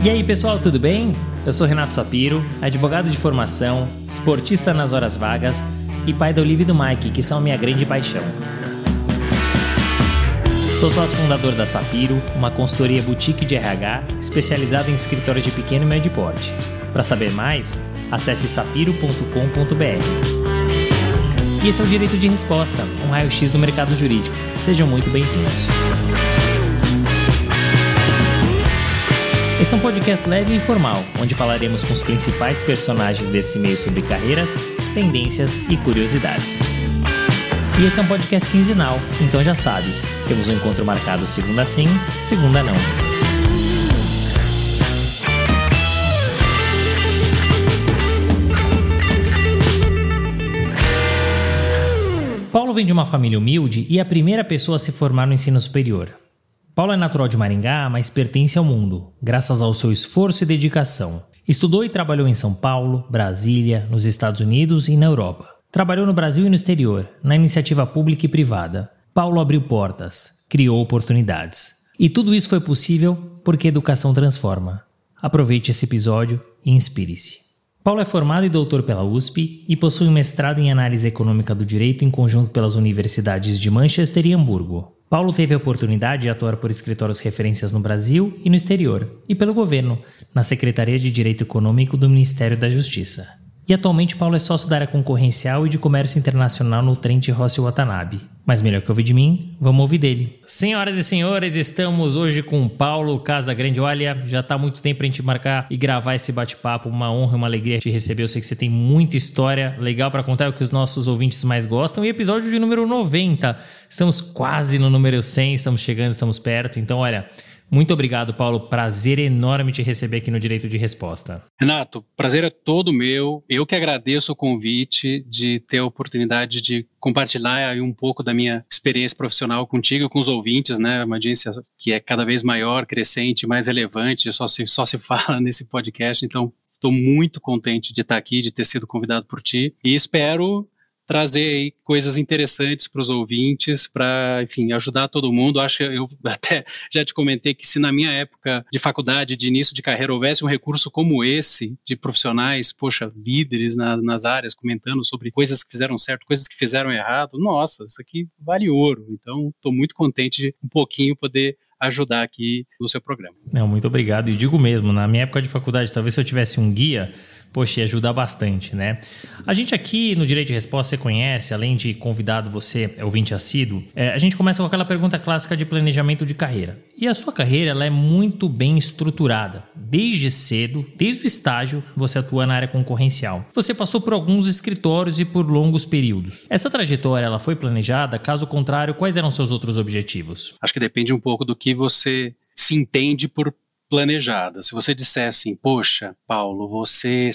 E aí pessoal, tudo bem? Eu sou Renato Sapiro, advogado de formação, esportista nas horas vagas e pai da Olivia e do Mike, que são minha grande paixão. Sou sócio fundador da Sapiro, uma consultoria boutique de RH especializada em escritórios de pequeno e médio porte. Para saber mais, acesse sapiro.com.br. E esse é o Direito de Resposta, um raio-x do mercado jurídico. Sejam muito bem-vindos. Esse é um podcast leve e informal, onde falaremos com os principais personagens desse meio sobre carreiras, tendências e curiosidades. E esse é um podcast quinzenal, então já sabe, temos um encontro marcado segunda sim, segunda não. Paulo vem de uma família humilde e é a primeira pessoa a se formar no ensino superior. Paulo é natural de Maringá, mas pertence ao mundo, graças ao seu esforço e dedicação. Estudou e trabalhou em São Paulo, Brasília, nos Estados Unidos e na Europa. Trabalhou no Brasil e no exterior, na iniciativa pública e privada. Paulo abriu portas, criou oportunidades. E tudo isso foi possível porque a educação transforma. Aproveite esse episódio e inspire-se. Paulo é formado e doutor pela USP e possui um mestrado em análise econômica do direito em conjunto pelas universidades de Manchester e Hamburgo. Paulo teve a oportunidade de atuar por escritórios referências no Brasil e no exterior, e pelo governo, na Secretaria de Direito Econômico do Ministério da Justiça. E atualmente Paulo é sócio da área concorrencial e de comércio internacional no Trent Rossi Watanabe. Mas melhor que ouvir de mim, vamos ouvir dele. Senhoras e senhores, estamos hoje com Paulo Casa Grande. Olha, já está muito tempo para a gente marcar e gravar esse bate-papo. Uma honra uma alegria te receber. Eu sei que você tem muita história legal para contar, é o que os nossos ouvintes mais gostam. E episódio de número 90. Estamos quase no número 100, estamos chegando, estamos perto. Então, olha, muito obrigado, Paulo. Prazer enorme te receber aqui no Direito de Resposta. Renato, prazer é todo meu. Eu que agradeço o convite de ter a oportunidade de compartilhar um pouco da minha experiência profissional contigo e com os ouvintes, né? Uma audiência que é cada vez maior, crescente, mais relevante, só se, só se fala nesse podcast. Então, estou muito contente de estar aqui, de ter sido convidado por ti e espero trazer coisas interessantes para os ouvintes, para, enfim, ajudar todo mundo. Acho que eu até já te comentei que se na minha época de faculdade, de início de carreira, houvesse um recurso como esse, de profissionais, poxa, líderes na, nas áreas, comentando sobre coisas que fizeram certo, coisas que fizeram errado, nossa, isso aqui vale ouro. Então, estou muito contente de um pouquinho poder ajudar aqui no seu programa. Não, muito obrigado. E digo mesmo, na minha época de faculdade, talvez se eu tivesse um guia, poxa, ia ajudar bastante, né? A gente aqui no Direito de Resposta, você conhece, além de convidado, você é ouvinte assíduo, é, a gente começa com aquela pergunta clássica de planejamento de carreira. E a sua carreira ela é muito bem estruturada. Desde cedo, desde o estágio, você atua na área concorrencial. Você passou por alguns escritórios e por longos períodos. Essa trajetória ela foi planejada? Caso contrário, quais eram seus outros objetivos? Acho que depende um pouco do que você se entende por planejada. Se você dissesse assim, poxa, Paulo, você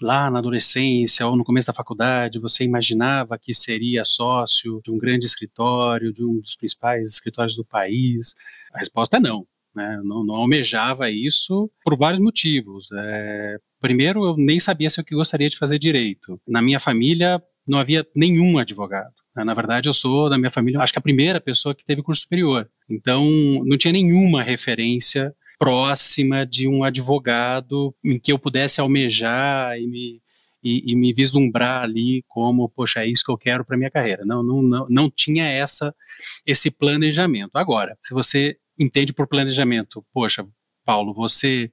lá na adolescência ou no começo da faculdade, você imaginava que seria sócio de um grande escritório, de um dos principais escritórios do país? A resposta é não. Né? Não, não almejava isso por vários motivos. É, primeiro, eu nem sabia se eu gostaria de fazer direito. Na minha família, não havia nenhum advogado. Né? Na verdade, eu sou, da minha família, acho que a primeira pessoa que teve curso superior. Então, não tinha nenhuma referência próxima de um advogado em que eu pudesse almejar e me, e, e me vislumbrar ali como, poxa, é isso que eu quero para minha carreira. Não, não, não, não tinha essa esse planejamento. Agora, se você entende por planejamento, poxa, Paulo, você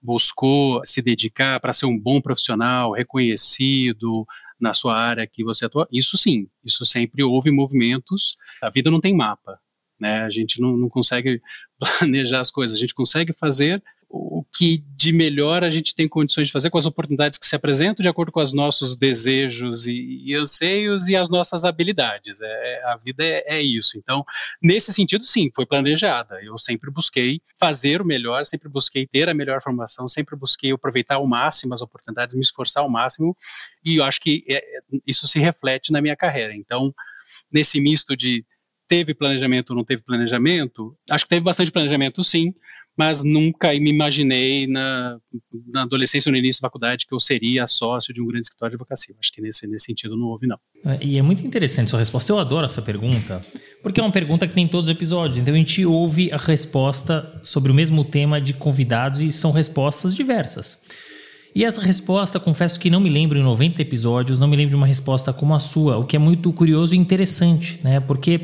buscou se dedicar para ser um bom profissional, reconhecido na sua área que você atua, isso sim, isso sempre houve movimentos. A vida não tem mapa. Né? A gente não, não consegue planejar as coisas, a gente consegue fazer o que de melhor a gente tem condições de fazer com as oportunidades que se apresentam de acordo com os nossos desejos e, e anseios e as nossas habilidades. É, a vida é, é, isso. Então, nesse sentido, sim, foi planejada. Eu sempre busquei fazer o melhor, sempre busquei ter a melhor formação, sempre busquei aproveitar ao máximo as oportunidades, me esforçar ao máximo, e eu acho que é, isso se reflete na minha carreira. Então, nesse misto de teve planejamento ou não teve planejamento? Acho que teve bastante planejamento, sim, mas nunca me imaginei na, na adolescência ou no início da faculdade que eu seria sócio de um grande escritório de advocacia. Acho que nesse, nesse sentido não houve, não. É, e é muito interessante sua resposta. Eu adoro essa pergunta, porque é uma pergunta que tem em todos os episódios. Então a gente ouve a resposta sobre o mesmo tema de convidados e são respostas diversas. E essa resposta, confesso que não me lembro em 90 episódios, não me lembro de uma resposta como a sua, o que é muito curioso e interessante, né? Porque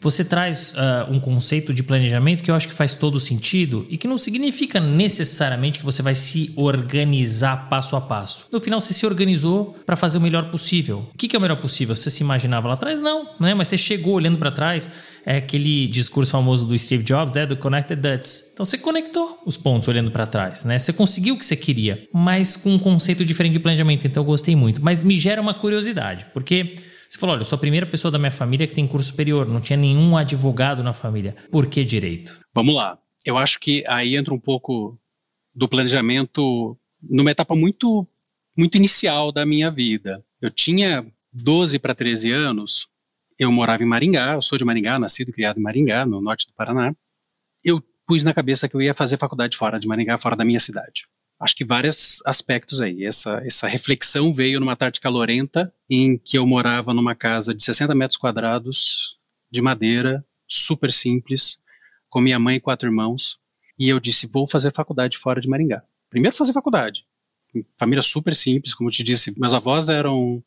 você traz uh, um conceito de planejamento que eu acho que faz todo sentido e que não significa necessariamente que você vai se organizar passo a passo. No final, você se organizou para fazer o melhor possível. O que é o melhor possível? Você se imaginava lá atrás? Não, né? Mas você chegou olhando para trás. É aquele discurso famoso do Steve Jobs, né? Do Connected Dots. Então você conectou os pontos olhando para trás, né? Você conseguiu o que você queria, mas com um conceito diferente de planejamento. Então eu gostei muito. Mas me gera uma curiosidade, porque você falou, olha, eu sou a primeira pessoa da minha família que tem curso superior, não tinha nenhum advogado na família. Por que direito? Vamos lá. Eu acho que aí entra um pouco do planejamento numa etapa muito muito inicial da minha vida. Eu tinha 12 para 13 anos, eu morava em Maringá, eu sou de Maringá, nascido e criado em Maringá, no norte do Paraná. Eu pus na cabeça que eu ia fazer faculdade fora de Maringá, fora da minha cidade acho que vários aspectos aí. Essa, essa reflexão veio numa tarde calorenta em que eu morava numa casa de 60 metros quadrados, de madeira, super simples, com minha mãe e quatro irmãos, e eu disse, vou fazer faculdade fora de Maringá. Primeiro fazer faculdade. Família super simples, como eu te disse, meus avós eram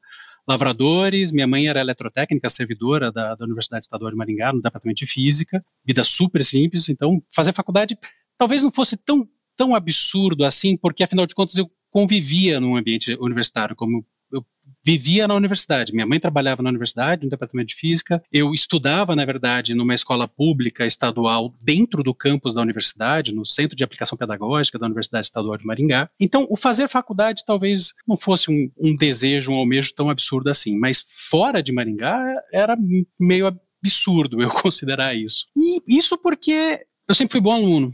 lavradores, minha mãe era eletrotécnica, servidora da, da Universidade Estadual de Maringá, no departamento de física, vida super simples, então fazer faculdade talvez não fosse tão tão absurdo assim, porque afinal de contas eu convivia num ambiente universitário, como eu vivia na universidade. Minha mãe trabalhava na universidade, no departamento de física. Eu estudava, na verdade, numa escola pública estadual dentro do campus da universidade, no Centro de Aplicação Pedagógica da Universidade Estadual de Maringá. Então, o fazer faculdade talvez não fosse um, um desejo, um almejo tão absurdo assim, mas fora de Maringá era meio absurdo eu considerar isso. E isso porque eu sempre fui bom aluno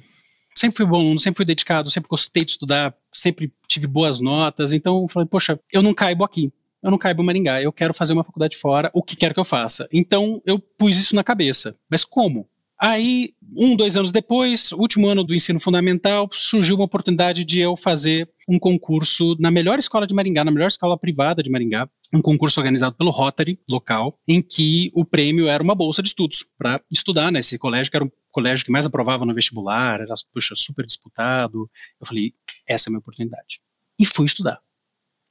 sempre fui bom sempre fui dedicado, sempre gostei de estudar, sempre tive boas notas. Então eu falei, poxa, eu não caibo aqui. Eu não caibo em Maringá, eu quero fazer uma faculdade fora, o que quer que eu faça. Então eu pus isso na cabeça. Mas como? Aí, um, dois anos depois, último ano do ensino fundamental, surgiu uma oportunidade de eu fazer um concurso na melhor escola de Maringá, na melhor escola privada de Maringá, um concurso organizado pelo Rotary local, em que o prêmio era uma bolsa de estudos para estudar nesse colégio, que era um colégio que mais aprovava no vestibular, era puxa, super disputado. Eu falei, essa é a minha oportunidade. E fui estudar.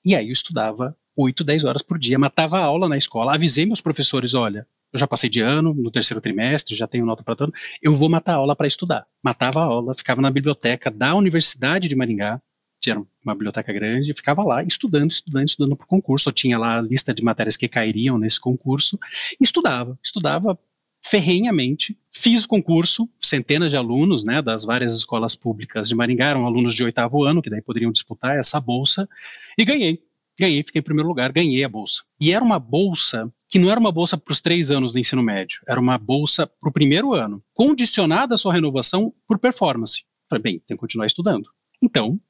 E aí eu estudava 8, 10 horas por dia, matava a aula na escola, avisei meus professores, olha, eu já passei de ano, no terceiro trimestre, já tenho nota para todo, eu vou matar a aula para estudar. Matava a aula, ficava na biblioteca da Universidade de Maringá, tinha uma biblioteca grande, ficava lá estudando, estudando, estudando para o concurso. Eu tinha lá a lista de matérias que cairiam nesse concurso estudava, estudava ferrenhamente. Fiz o concurso, centenas de alunos, né, das várias escolas públicas de Maringá, eram alunos de oitavo ano, que daí poderiam disputar essa bolsa, e ganhei. Ganhei, fiquei em primeiro lugar, ganhei a bolsa. E era uma bolsa que não era uma bolsa para os três anos do ensino médio, era uma bolsa para o primeiro ano, condicionada a sua renovação por performance. Falei, bem, tem que continuar estudando. Então,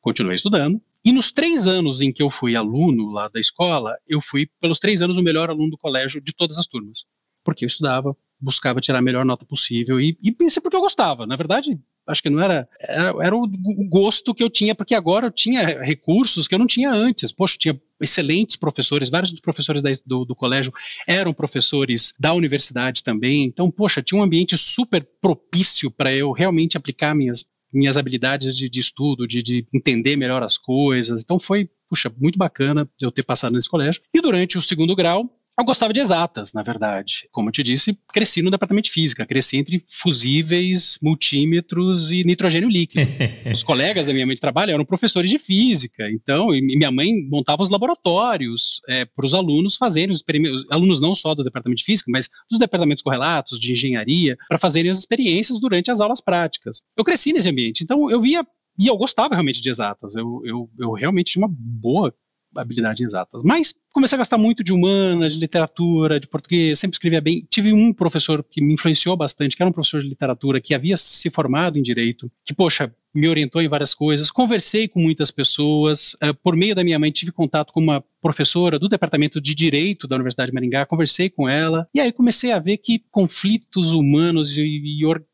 continuei estudando, e nos três anos em que eu fui aluno lá da escola, eu fui, pelos três anos, o melhor aluno do colégio de todas as turmas. Porque eu estudava, buscava tirar a melhor nota possível, e, e isso é porque eu gostava. Na verdade, acho que não era, era, era, o gosto que eu tinha, porque agora eu tinha recursos que eu não tinha antes. Poxa, eu tinha excelentes professores, vários dos professores da, do, do, colégio eram professores da universidade também. Então, poxa, tinha um ambiente super propício para eu realmente aplicar minhas, minhas habilidades de, de estudo, de, de, entender melhor as coisas. Então, foi, puxa, muito bacana eu ter passado nesse colégio. E durante o segundo grau, eu gostava de exatas, na verdade. Como eu te disse, cresci no departamento de física, cresci entre fusíveis, multímetros e nitrogênio líquido. os colegas da minha mãe de trabalho eram professores de física, então, e minha mãe montava os laboratórios é, para os alunos fazerem os experimentos, alunos não só do departamento de física, mas dos departamentos correlatos, de engenharia, para fazerem as experiências durante as aulas práticas. Eu cresci nesse ambiente, então eu via e eu gostava realmente de exatas. Eu, eu, eu realmente tinha uma boa habilidade em exatas. Mas comecei a gostar muito de humanas, de literatura, de português, sempre escrevia bem. Tive um professor que me influenciou bastante, que era um professor de literatura, que havia se formado em direito, que, poxa, me orientou em várias coisas. Conversei com muitas pessoas. Uh, por meio da minha mãe, tive contato com uma professora do departamento de direito da Universidade de Maringá, conversei com ela, e aí comecei a ver que conflitos humanos e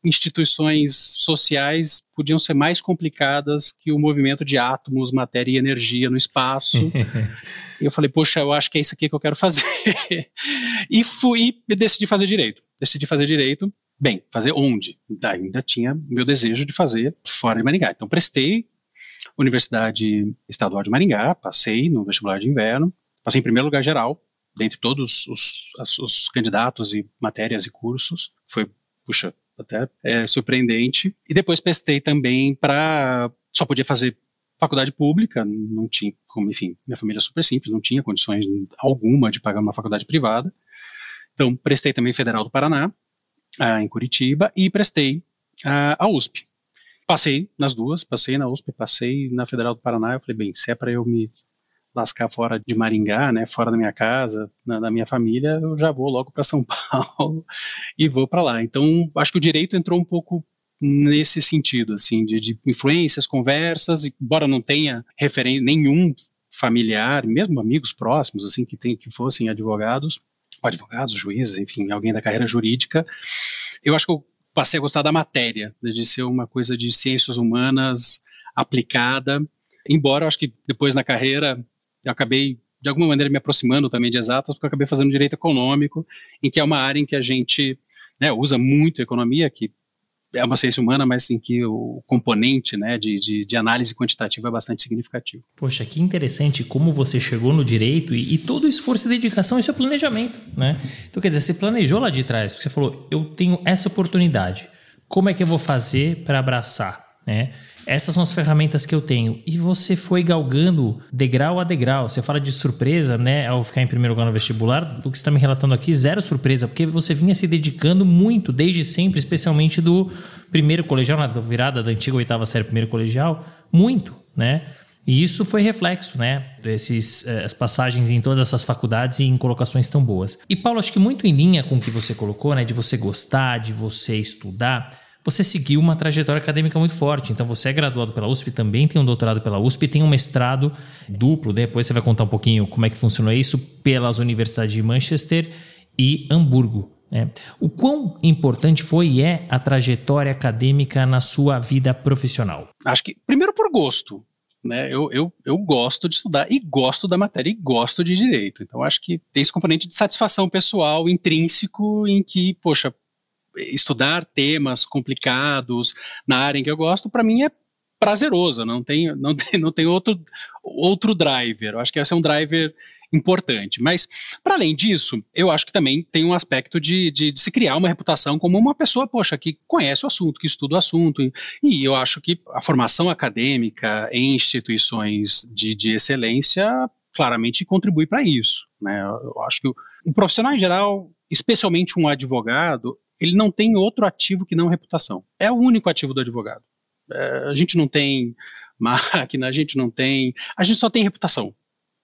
instituições sociais podiam ser mais complicadas que o movimento de átomos, matéria e energia no espaço. e eu falei, poxa, eu acho que é isso aqui que eu quero fazer. e fui e decidi fazer direito. Decidi fazer direito. Bem, fazer onde? Ainda tinha meu desejo de fazer fora de Maringá. Então prestei Universidade Estadual de Maringá, passei no vestibular de inverno, passei em primeiro lugar geral, dentre todos os, os, os candidatos e matérias e cursos. Foi, puxa, até é, surpreendente. E depois prestei também para. Só podia fazer faculdade pública, não tinha, como, enfim, minha família é super simples, não tinha condições alguma de pagar uma faculdade privada. Então, prestei também Federal do Paraná, ah, em Curitiba, e prestei ah, a USP. Passei nas duas, passei na USP, passei na Federal do Paraná. Eu falei, bem, se é para eu me lascar fora de Maringá, né, fora da minha casa, na, da minha família, eu já vou logo para São Paulo e vou para lá. Então, acho que o direito entrou um pouco nesse sentido, assim, de, de influências, conversas, embora não tenha referência nenhum familiar, mesmo amigos próximos, assim, que, tem, que fossem advogados, advogados, juízes, enfim, alguém da carreira jurídica, eu acho que eu passei a gostar da matéria, de ser uma coisa de ciências humanas aplicada, embora eu acho que depois na carreira eu acabei de alguma maneira me aproximando também de exatas, porque eu acabei fazendo direito econômico, em que é uma área em que a gente né, usa muito economia, que é uma ciência humana, mas em que o componente né, de, de, de, análise quantitativa é bastante significativo. Poxa, que interessante como você chegou no direito e, e todo o esforço e dedicação e seu planejamento, né? Então, quer dizer, você planejou lá de trás, porque você falou, eu tenho essa oportunidade, como é que eu vou fazer para abraçar, né? Essas são as ferramentas que eu tenho. E você foi galgando degrau a degrau. Você fala de surpresa, né? Ao ficar em primeiro lugar no vestibular, do que você está me relatando aqui, zero surpresa, porque você vinha se dedicando muito, desde sempre, especialmente do primeiro colegial, na virada da antiga oitava série, primeiro colegial, muito, né? E isso foi reflexo, né? Desses, eh, as passagens em todas essas faculdades e em colocações tão boas. E Paulo, acho que muito em linha com o que você colocou, né? De você gostar, de você estudar você seguiu uma trajetória acadêmica muito forte. Então, você é graduado pela USP, também tem um doutorado pela USP, tem um mestrado duplo. Depois você vai contar um pouquinho como é que funcionou isso pelas universidades de Manchester e Hamburgo. Né? O quão importante foi e é a trajetória acadêmica na sua vida profissional? Acho que, primeiro, por gosto. Né? Eu, eu, eu gosto de estudar e gosto da matéria e gosto de direito. Então, acho que tem esse componente de satisfação pessoal intrínseco em que, poxa, estudar temas complicados na área em que eu gosto, para mim é prazeroso, não tem, não tem, não tem outro, outro driver. Eu acho que esse é um driver importante. Mas, para além disso, eu acho que também tem um aspecto de, de, de, se criar uma reputação como uma pessoa, poxa, que conhece o assunto, que estuda o assunto. E, eu acho que a formação acadêmica em instituições de, de excelência claramente contribui para isso. Né? Eu acho que o, o profissional em geral, especialmente um advogado, ele não tem outro ativo que não reputação. É o único ativo do advogado. É, a gente não tem máquina, a gente não tem. A gente só tem reputação.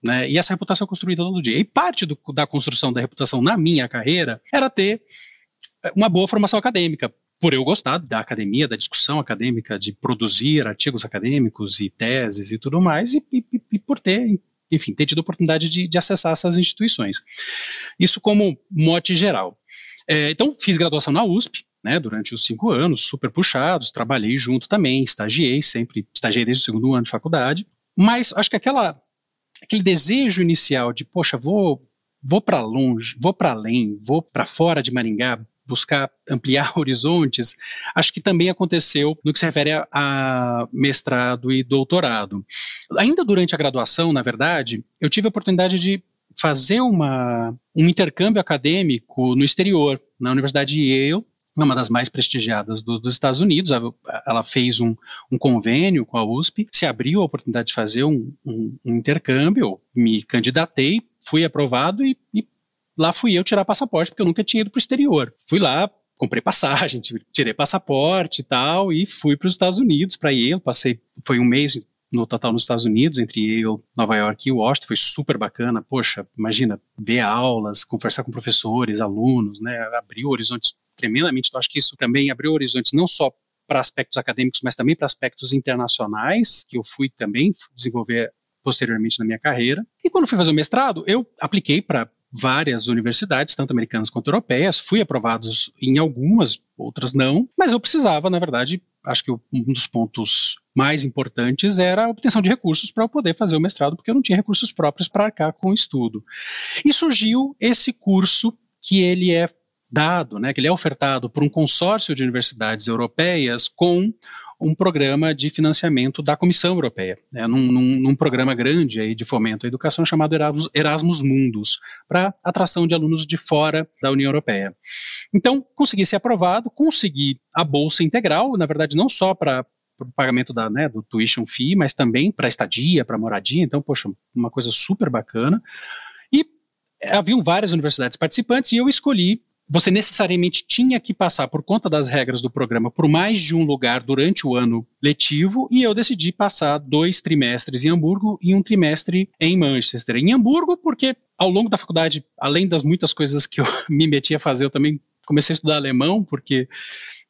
Né? E essa reputação é construída todo dia. E parte do, da construção da reputação na minha carreira era ter é, uma boa formação acadêmica. Por eu gostar da academia, da discussão acadêmica, de produzir artigos acadêmicos e teses e tudo mais, e, e, e por ter, enfim, ter tido oportunidade de, de acessar essas instituições. Isso como mote geral. É, então, fiz graduação na USP, né, durante os cinco anos, super puxados, trabalhei junto também, estagiei sempre, estagiei desde o segundo ano de faculdade, mas acho que aquela, aquele desejo inicial de, poxa, vou, vou para longe, vou para além, vou para fora de Maringá, buscar ampliar horizontes, acho que também aconteceu no que se refere a, a, mestrado e doutorado. Ainda durante a graduação, na verdade, eu tive a oportunidade de fazer uma, um intercâmbio acadêmico no exterior, na Universidade de Yale, uma das mais prestigiadas do, dos Estados Unidos. Ela, ela fez um, um, convênio com a USP, se abriu a oportunidade de fazer um, um, um intercâmbio, me candidatei, fui aprovado e, e, lá fui eu tirar passaporte, porque eu nunca tinha ido para o exterior. Fui lá, comprei passagem, tirei passaporte e tal, e fui para os Estados Unidos, para Yale, passei, foi um mês no total nos Estados Unidos, entre Yale, Nova York e Washington, foi super bacana. Poxa, imagina, ver aulas, conversar com professores, alunos, né, abriu horizontes tremendamente. Então, acho que isso também abriu horizontes não só para aspectos acadêmicos, mas também para aspectos internacionais, que eu fui também desenvolver posteriormente na minha carreira. E quando fui fazer o mestrado, eu apliquei para várias universidades, tanto americanas quanto europeias, fui aprovado em algumas, outras não, mas eu precisava, na verdade, acho que um dos pontos mais importantes era a obtenção de recursos para eu poder fazer o mestrado, porque eu não tinha recursos próprios para arcar com o estudo. E surgiu esse curso que ele é dado, né, que ele é ofertado por um consórcio de universidades europeias com um programa de financiamento da Comissão Europeia, né, num, num, num, programa grande aí de fomento à educação chamado Erasmus, Erasmus Mundus, para atração de alunos de fora da União Europeia. Então, consegui ser aprovado, consegui a bolsa integral, na verdade, não só para o pagamento da, né, do tuition fee, mas também para estadia, para moradia, então, poxa, uma coisa super bacana. E haviam várias universidades participantes e eu escolhi você necessariamente tinha que passar, por conta das regras do programa, por mais de um lugar durante o ano letivo, e eu decidi passar dois trimestres em Hamburgo e um trimestre em Manchester. Em Hamburgo, porque ao longo da faculdade, além das muitas coisas que eu me meti a fazer, eu também comecei a estudar alemão, porque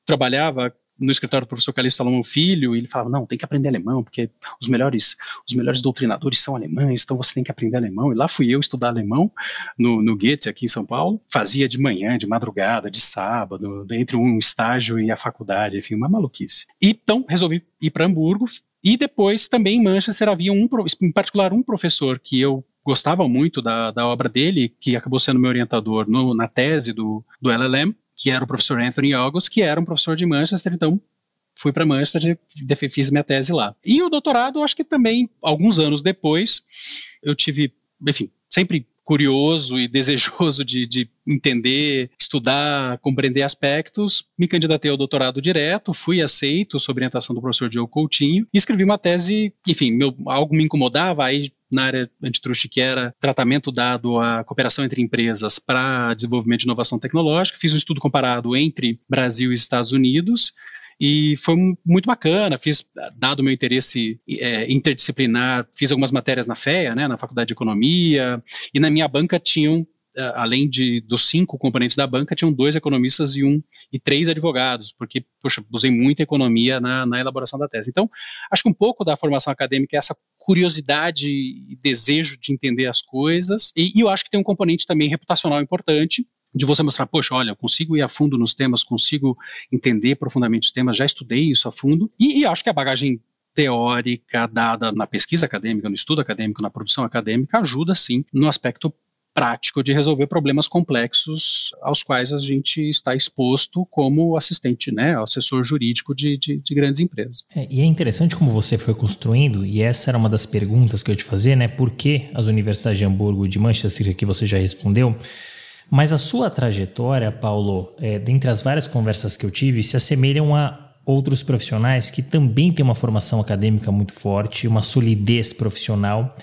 trabalhava no escritório do professor Calixto Salomão Filho, e ele falava, não, tem que aprender alemão, porque os melhores, os melhores doutrinadores são alemães, então você tem que aprender alemão. E lá fui eu estudar alemão no, no Goethe, aqui em São Paulo. Fazia de manhã, de madrugada, de sábado, entre um estágio e a faculdade, enfim, uma maluquice. Então, resolvi ir para Hamburgo, e depois também em Manchester havia um, em particular um professor que eu gostava muito da, da obra dele, que acabou sendo meu orientador no, na tese do, do LLM, que era o professor Anthony August, que era um professor de Manchester, então fui para Manchester e fiz minha tese lá. E o doutorado, acho que também, alguns anos depois, eu tive, enfim, sempre curioso e desejoso de, de, entender, estudar, compreender aspectos, me candidatei ao doutorado direto, fui aceito sob orientação do professor Diogo Coutinho e escrevi uma tese, enfim, meu, algo me incomodava, aí na área antitruste, que era tratamento dado à cooperação entre empresas para desenvolvimento de inovação tecnológica. Fiz um estudo comparado entre Brasil e Estados Unidos e foi muito bacana. Fiz, dado o meu interesse é, interdisciplinar, fiz algumas matérias na FEA, né, na Faculdade de Economia, e na minha banca tinham além de dos cinco componentes da banca, tinham dois economistas e um e três advogados, porque, poxa, usei muita economia na, na elaboração da tese. Então, acho que um pouco da formação acadêmica é essa curiosidade e desejo de entender as coisas, e, e eu acho que tem um componente também reputacional importante, de você mostrar, poxa, olha, eu consigo ir a fundo nos temas, consigo entender profundamente os temas, já estudei isso a fundo, e, e acho que a bagagem teórica dada na pesquisa acadêmica, no estudo acadêmico, na produção acadêmica, ajuda sim no aspecto prático de resolver problemas complexos aos quais a gente está exposto como assistente, né, assessor jurídico de, de, de grandes empresas. É, e é interessante como você foi construindo, e essa era uma das perguntas que eu te fazia, né, por que as universidades de Hamburgo e de Manchester, que você já respondeu, mas a sua trajetória, Paulo, é, dentre as várias conversas que eu tive, se assemelham a outros profissionais que também têm uma formação acadêmica muito forte, uma solidez profissional,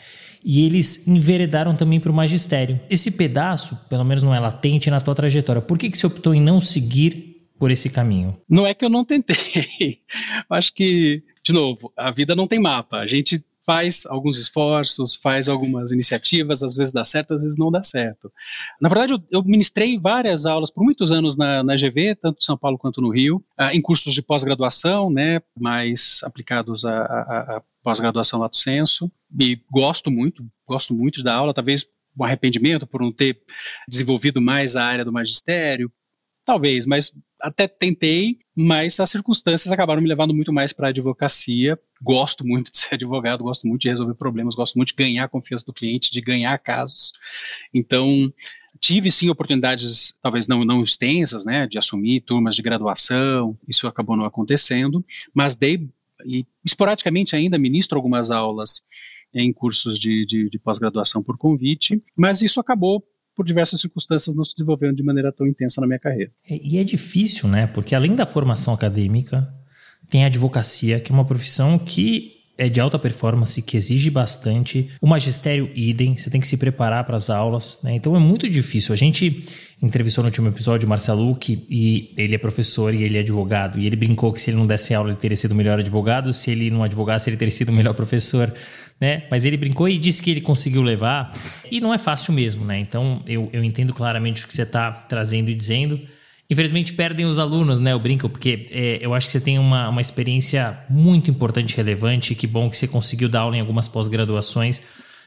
e eles enveredaram também para o magistério. Esse pedaço, pelo menos não é latente na tua trajetória. Por que, que você optou em não seguir por esse caminho? Não é que eu não tentei. Acho que, de novo, a vida não tem mapa. A gente faz alguns esforços, faz algumas iniciativas, às vezes dá certo, às vezes não dá certo. Na verdade, eu, eu ministrei várias aulas por muitos anos na, na GV, tanto em São Paulo quanto no Rio, uh, em cursos de pós-graduação, né, mais aplicados à pós-graduação lato senso, e gosto muito, gosto muito da aula, talvez um arrependimento por não ter desenvolvido mais a área do magistério, talvez, mas até tentei, mas as circunstâncias acabaram me levando muito mais para a advocacia. Gosto muito de ser advogado, gosto muito de resolver problemas, gosto muito de ganhar a confiança do cliente, de ganhar casos. Então, tive sim oportunidades, talvez não, não extensas, né, de assumir turmas de graduação, isso acabou não acontecendo, mas dei, e esporadicamente ainda ministro algumas aulas em cursos de, de, de pós-graduação por convite, mas isso acabou por diversas circunstâncias, não se desenvolvendo de maneira tão intensa na minha carreira. É, e é difícil, né? Porque além da formação acadêmica, tem a advocacia, que é uma profissão que é de alta performance, que exige bastante. O magistério idem, você tem que se preparar para as aulas, né? Então é muito difícil. A gente entrevistou no último episódio o Marcelo Luque, e ele é professor e ele é advogado. E ele brincou que se ele não desse aula, ele teria sido o melhor advogado, se ele não advogasse, ele teria sido o melhor professor. Né? Mas ele brincou e disse que ele conseguiu levar. E não é fácil mesmo, né? Então eu, eu entendo claramente o que você está trazendo e dizendo. Infelizmente perdem os alunos, né? Eu brinco, porque é, eu acho que você tem uma, uma experiência muito importante relevante. Que bom que você conseguiu dar aula em algumas pós-graduações.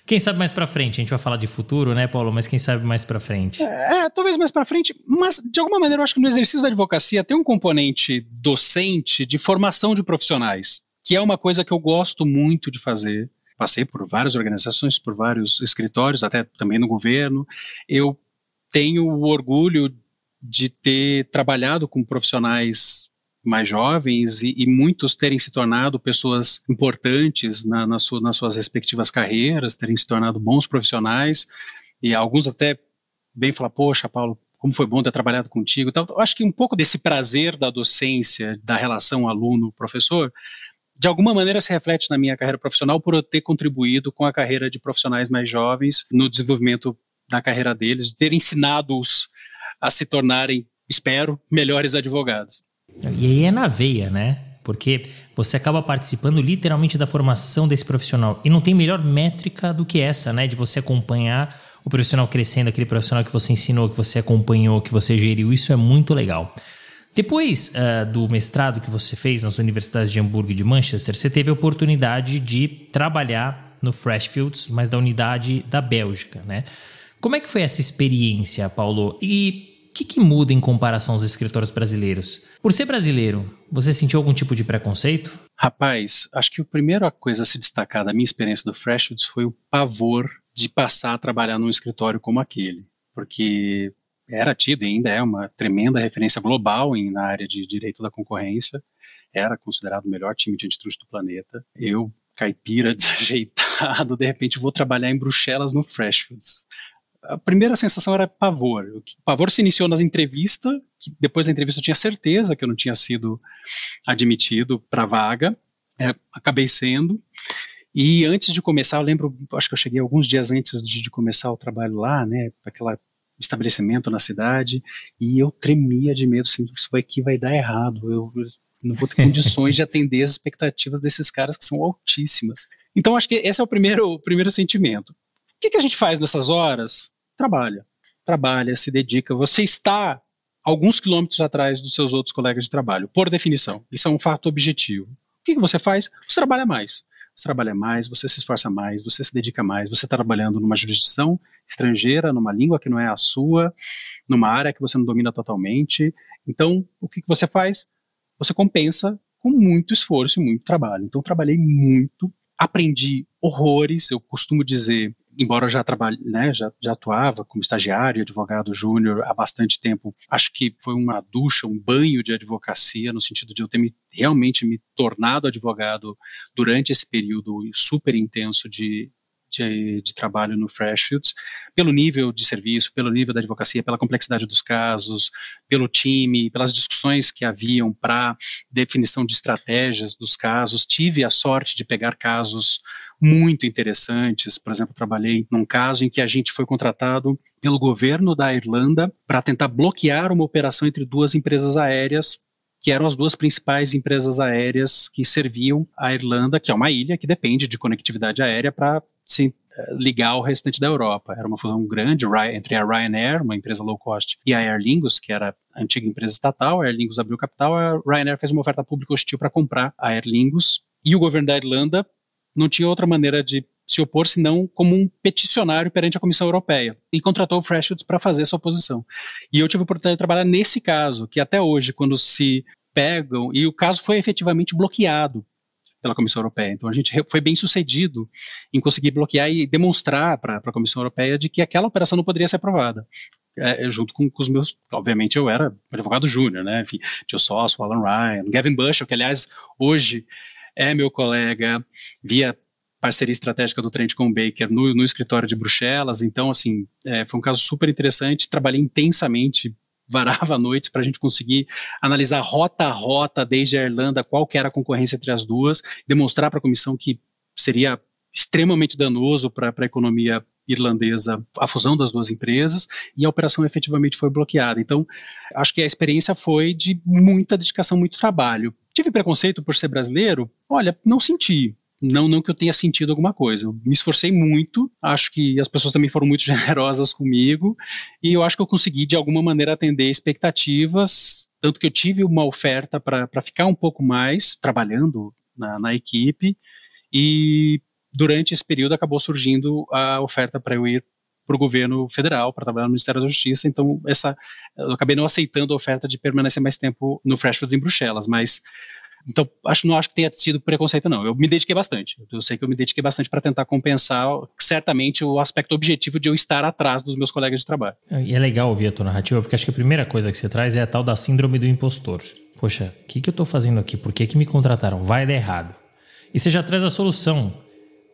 Quem sabe mais para frente? A gente vai falar de futuro, né, Paulo? Mas quem sabe mais para frente? É, é, talvez mais para frente. Mas de alguma maneira eu acho que no exercício da advocacia tem um componente docente de formação de profissionais, que é uma coisa que eu gosto muito de fazer. Passei por várias organizações, por vários escritórios, até também no governo. Eu tenho o orgulho de ter trabalhado com profissionais mais jovens e, e, muitos terem se tornado pessoas importantes na, na nas suas respectivas carreiras, terem se tornado bons profissionais, e alguns até vêm falar, poxa, Paulo, como foi bom ter trabalhado contigo. Então, eu acho que um pouco desse prazer da docência, da relação aluno-professor, de alguma maneira se reflete na minha carreira profissional por eu ter contribuído com a carreira de profissionais mais jovens no desenvolvimento da carreira deles, ter ensinado-os a se tornarem, espero, melhores advogados. E aí é na veia, né? Porque você acaba participando literalmente da formação desse profissional. E não tem melhor métrica do que essa, né? De você acompanhar o profissional crescendo, aquele profissional que você ensinou, que você acompanhou, que você geriu. Isso é muito legal. Depois uh, do mestrado que você fez nas universidades de Hamburgo e de Manchester, você teve a oportunidade de trabalhar no Freshfields, mas da unidade da Bélgica, né? Como é que foi essa experiência, Paulo? E o que, que muda em comparação aos escritórios brasileiros? Por ser brasileiro, você sentiu algum tipo de preconceito? Rapaz, acho que a primeira coisa a se destacar da minha experiência do Freshwoods foi o pavor de passar a trabalhar num escritório como aquele. Porque era tido e ainda é uma tremenda referência global em, na área de direito da concorrência, era considerado o melhor time de antitruste do planeta. Eu, caipira, desajeitado, de repente vou trabalhar em Bruxelas no Freshfoods a primeira sensação era pavor. O pavor se iniciou nas entrevistas, depois da entrevista eu tinha certeza que eu não tinha sido admitido para vaga, é, acabei sendo. E antes de começar, eu lembro, acho que eu cheguei alguns dias antes de, de começar o trabalho lá, né, aquele estabelecimento na cidade, e eu tremia de medo, assim, isso aqui vai dar errado, eu, eu não vou ter condições de atender as expectativas desses caras que são altíssimas. Então, acho que esse é o primeiro, o primeiro sentimento. O que, que a gente faz nessas horas? Trabalha. Trabalha, se dedica. Você está alguns quilômetros atrás dos seus outros colegas de trabalho, por definição. Isso é um fato objetivo. O que, que você faz? Você trabalha mais. Você trabalha mais, você se esforça mais, você se dedica mais, você está trabalhando numa jurisdição estrangeira, numa língua que não é a sua, numa área que você não domina totalmente. Então, o que, que você faz? Você compensa com muito esforço e muito trabalho. Então, trabalhei muito, aprendi horrores. Eu costumo dizer embora já trabalhe, né, já, já atuava como estagiário, advogado júnior há bastante tempo, acho que foi uma ducha, um banho de advocacia, no sentido de eu ter me, realmente me tornado advogado durante esse período super intenso de, de, de, trabalho no Freshfields, pelo nível de serviço, pelo nível da advocacia, pela complexidade dos casos, pelo time, pelas discussões que haviam para definição de estratégias dos casos. Tive a sorte de pegar casos muito interessantes. Por exemplo, trabalhei num caso em que a gente foi contratado pelo governo da Irlanda para tentar bloquear uma operação entre duas empresas aéreas que eram as duas principais empresas aéreas que serviam a Irlanda, que é uma ilha que depende de conectividade aérea para se eh, ligar ao restante da Europa. Era uma fusão grande entre a Ryanair, uma empresa low cost, e a Aer Lingus, que era a antiga empresa estatal. A Aer Lingus abriu capital, a Ryanair fez uma oferta pública hostil para comprar a Aer Lingus. E o governo da Irlanda não tinha outra maneira de se opor senão como um peticionário perante a Comissão Europeia e contratou o Freshfields para fazer essa oposição. E eu tive a oportunidade de trabalhar nesse caso, que até hoje, quando se pegam, e o caso foi efetivamente bloqueado pela Comissão Europeia. Então a gente foi bem sucedido em conseguir bloquear e demonstrar para a Comissão Europeia de que aquela operação não poderia ser aprovada. É, junto com, com, os meus, obviamente eu era advogado júnior, né, enfim, tinha o sócio, o Alan Ryan, Gavin Bushel, que aliás hoje é meu colega via parceria estratégica do Trent com o Baker no, no escritório de Bruxelas. Então, assim, é, foi um caso super interessante. Trabalhei intensamente varava noites para a gente conseguir analisar rota a rota desde a Irlanda, qual que era a concorrência entre as duas, demonstrar para a comissão que seria extremamente danoso para a economia irlandesa a fusão das duas empresas e a operação efetivamente foi bloqueada. Então, acho que a experiência foi de muita dedicação, muito trabalho. Tive preconceito por ser brasileiro? Olha, não senti. Não, não que eu tenha sentido alguma coisa. Eu me esforcei muito, acho que as pessoas também foram muito generosas comigo, e eu acho que eu consegui, de alguma maneira, atender expectativas, tanto que eu tive uma oferta para ficar um pouco mais trabalhando na, na equipe, e durante esse período acabou surgindo a oferta para eu ir para o governo federal, para trabalhar no Ministério da Justiça, então essa, eu acabei não aceitando a oferta de permanecer mais tempo no Fresh Foods em Bruxelas, mas então, acho, não acho que tenha sido preconceito, não. Eu me dediquei bastante. Eu sei que eu me dediquei bastante para tentar compensar, certamente, o aspecto objetivo de eu estar atrás dos meus colegas de trabalho. E é legal ouvir a tua narrativa, porque acho que a primeira coisa que você traz é a tal da síndrome do impostor. Poxa, o que, que eu estou fazendo aqui? Por que, que me contrataram? Vai dar errado. E você já traz a solução.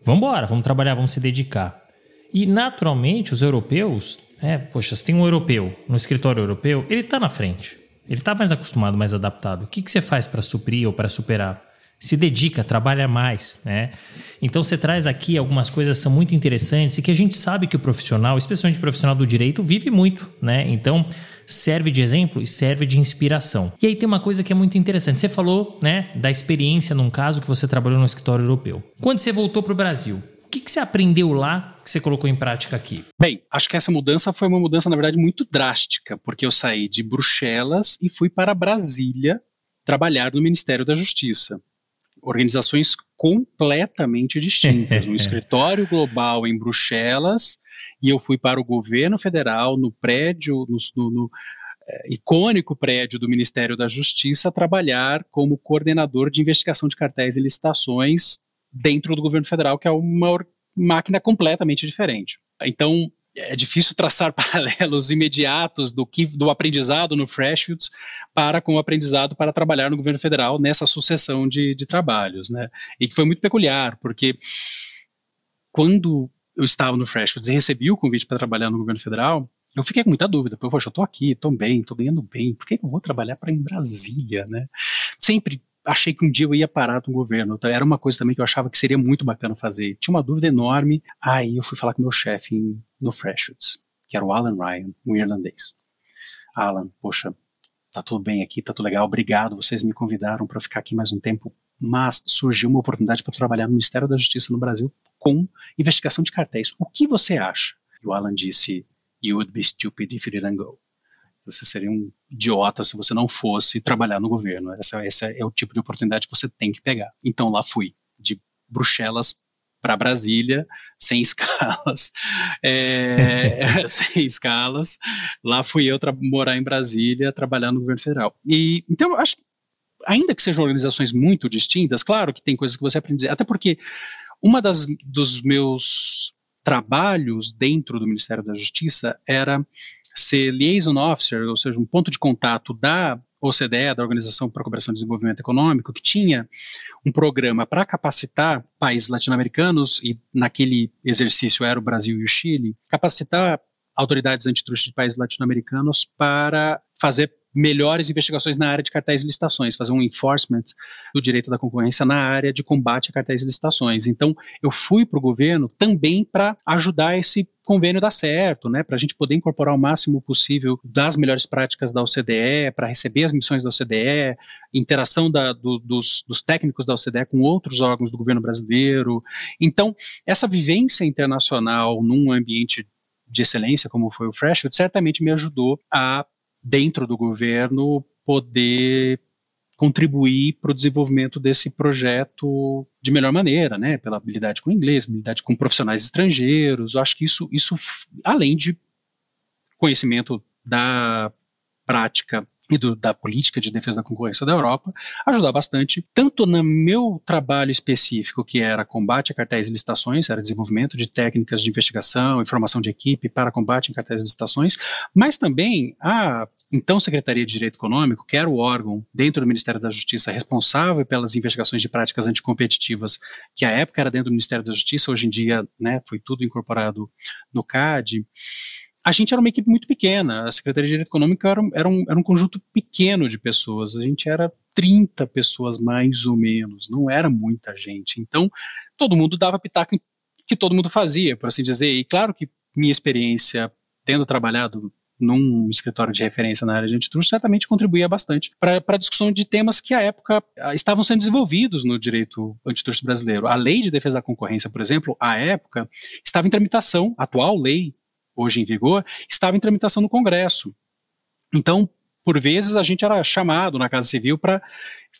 Vamos embora, vamos trabalhar, vamos se dedicar. E naturalmente os europeus, é, poxa, se tem um europeu no escritório europeu, ele está na frente. Ele está mais acostumado, mais adaptado. O que, que você faz para suprir ou para superar? Se dedica, trabalha mais, né? Então você traz aqui algumas coisas que são muito interessantes e que a gente sabe que o profissional, especialmente o profissional do direito, vive muito, né? Então serve de exemplo e serve de inspiração. E aí tem uma coisa que é muito interessante. Você falou, né, da experiência num caso que você trabalhou no escritório europeu. Quando você voltou para o Brasil, que, que você aprendeu lá que você colocou em prática aqui? Bem, acho que essa mudança foi uma mudança, na verdade, muito drástica, porque eu saí de Bruxelas e fui para Brasília trabalhar no Ministério da Justiça. Organizações completamente distintas. Um escritório global em Bruxelas e eu fui para o governo federal, no prédio, no, no, no é, icônico prédio do Ministério da Justiça, trabalhar como coordenador de investigação de cartéis e licitações dentro do governo federal, que é uma máquina completamente diferente. Então, é difícil traçar paralelos imediatos do que do aprendizado no Freshfields para com o aprendizado para trabalhar no governo federal nessa sucessão de, de trabalhos, né? E que foi muito peculiar, porque quando eu estava no Freshfields e recebi o convite para trabalhar no governo federal, eu fiquei com muita dúvida, porque, poxa, eu estou aqui, estou bem, estou ganhando bem, por que eu vou trabalhar para em Brasília, né? Sempre achei que um dia eu ia parar no governo. Então, era uma coisa também que eu achava que seria muito bacana fazer. Tinha uma dúvida enorme. Aí eu fui falar com meu chefe no Freshwoods, que era o Alan Ryan, um irlandês. Alan, poxa, tá tudo bem aqui, tá tudo legal, obrigado, vocês me convidaram para ficar aqui mais um tempo, mas surgiu uma oportunidade para trabalhar no Ministério da Justiça no Brasil com investigação de cartéis. O que você acha? E o Alan disse, you would be stupid if you didn't go. Você seria um idiota se você não fosse trabalhar no governo. Esse, esse é o tipo de oportunidade que você tem que pegar. Então lá fui, de Bruxelas para Brasília, sem escalas, é, sem escalas. Lá fui eu morar em Brasília, trabalhar no governo federal. E então acho, ainda que sejam organizações muito distintas, claro que tem coisas que você aprende, até porque uma das dos meus trabalhos dentro do Ministério da Justiça era ser liaison officer, ou seja, um ponto de contato da OCDE, da Organização para a Cooperação e Desenvolvimento Econômico, que tinha um programa para capacitar países latino-americanos, e naquele exercício era o Brasil e o Chile, capacitar autoridades antitruste de países latino-americanos para fazer melhores investigações na área de cartéis e licitações, fazer um enforcement do direito da concorrência na área de combate a cartéis e licitações. Então, eu fui para o governo também para ajudar esse convênio dar certo, né, para a gente poder incorporar o máximo possível das melhores práticas da OCDE, para receber as missões da OCDE, interação da, do, dos, dos, técnicos da OCDE com outros órgãos do governo brasileiro. Então, essa vivência internacional num ambiente de excelência como foi o Freshfield certamente me ajudou a dentro do governo, poder contribuir para o desenvolvimento desse projeto de melhor maneira, né? Pela habilidade com inglês, habilidade com profissionais estrangeiros. Eu acho que isso, isso além de conhecimento da prática e do, da política de defesa da concorrência da Europa, ajudar bastante, tanto no meu trabalho específico, que era combate a cartéis e licitações, era desenvolvimento de técnicas de investigação e formação de equipe para combate em cartéis e licitações, mas também a então Secretaria de Direito Econômico, que era o órgão dentro do Ministério da Justiça responsável pelas investigações de práticas anticompetitivas, que à época era dentro do Ministério da Justiça, hoje em dia né, foi tudo incorporado no CAD a gente era uma equipe muito pequena. A Secretaria de Direito Econômico era, era, um, era um conjunto pequeno de pessoas. A gente era 30 pessoas mais ou menos, não era muita gente. Então, todo mundo dava pitaco que todo mundo fazia, por assim dizer. E claro que minha experiência, tendo trabalhado num escritório de referência na área de antitruste, certamente contribuía bastante para a discussão de temas que à época ah, estavam sendo desenvolvidos no direito antitruste brasileiro. A lei de defesa da concorrência, por exemplo, à época, estava em tramitação, a atual lei, hoje em vigor, estava em tramitação no Congresso. Então, por vezes, a gente era chamado na Casa Civil para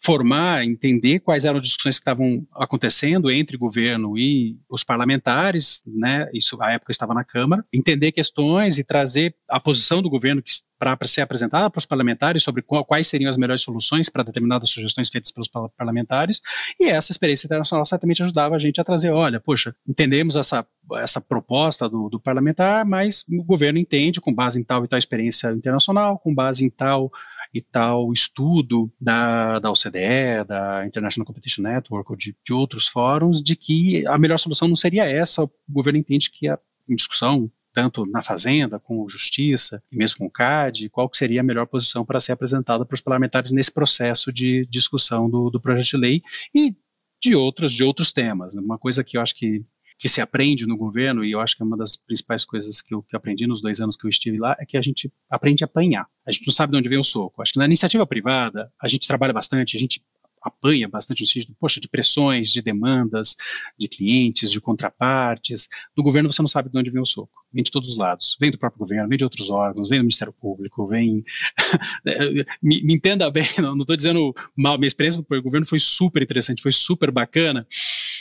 formar, entender quais eram as discussões que estavam acontecendo entre governo e os parlamentares, né? Isso à época estava na Câmara, entender questões e trazer a posição do governo para ser apresentada para os parlamentares sobre qual, quais seriam as melhores soluções para determinadas sugestões feitas pelos parlamentares. E essa experiência internacional certamente ajudava a gente a trazer, olha, poxa, entendemos essa essa proposta do, do parlamentar, mas o governo entende com base em tal e tal experiência internacional, com base em tal e tal estudo da, da OCDE, da International Competition Network ou de, de outros fóruns, de que a melhor solução não seria essa. O governo entende que a discussão tanto na Fazenda, com Justiça, e mesmo com o CAD, qual seria a melhor posição para ser apresentada para os parlamentares nesse processo de discussão do, do projeto de lei e de outros, de outros temas. Uma coisa que eu acho que que se aprende no governo, e eu acho que é uma das principais coisas que eu que aprendi nos dois anos que eu estive lá, é que a gente aprende a apanhar. A gente não sabe de onde vem o soco. Acho que na iniciativa privada, a gente trabalha bastante, a gente apanha bastante no sentido, poxa, de pressões, de demandas, de clientes, de contrapartes. No governo você não sabe de onde vem o soco. Vem de todos os lados. Vem do próprio governo, vem de outros órgãos, vem do Ministério Público, vem... me, me, entenda bem, não estou dizendo mal, minha experiência no governo foi super interessante, foi super bacana,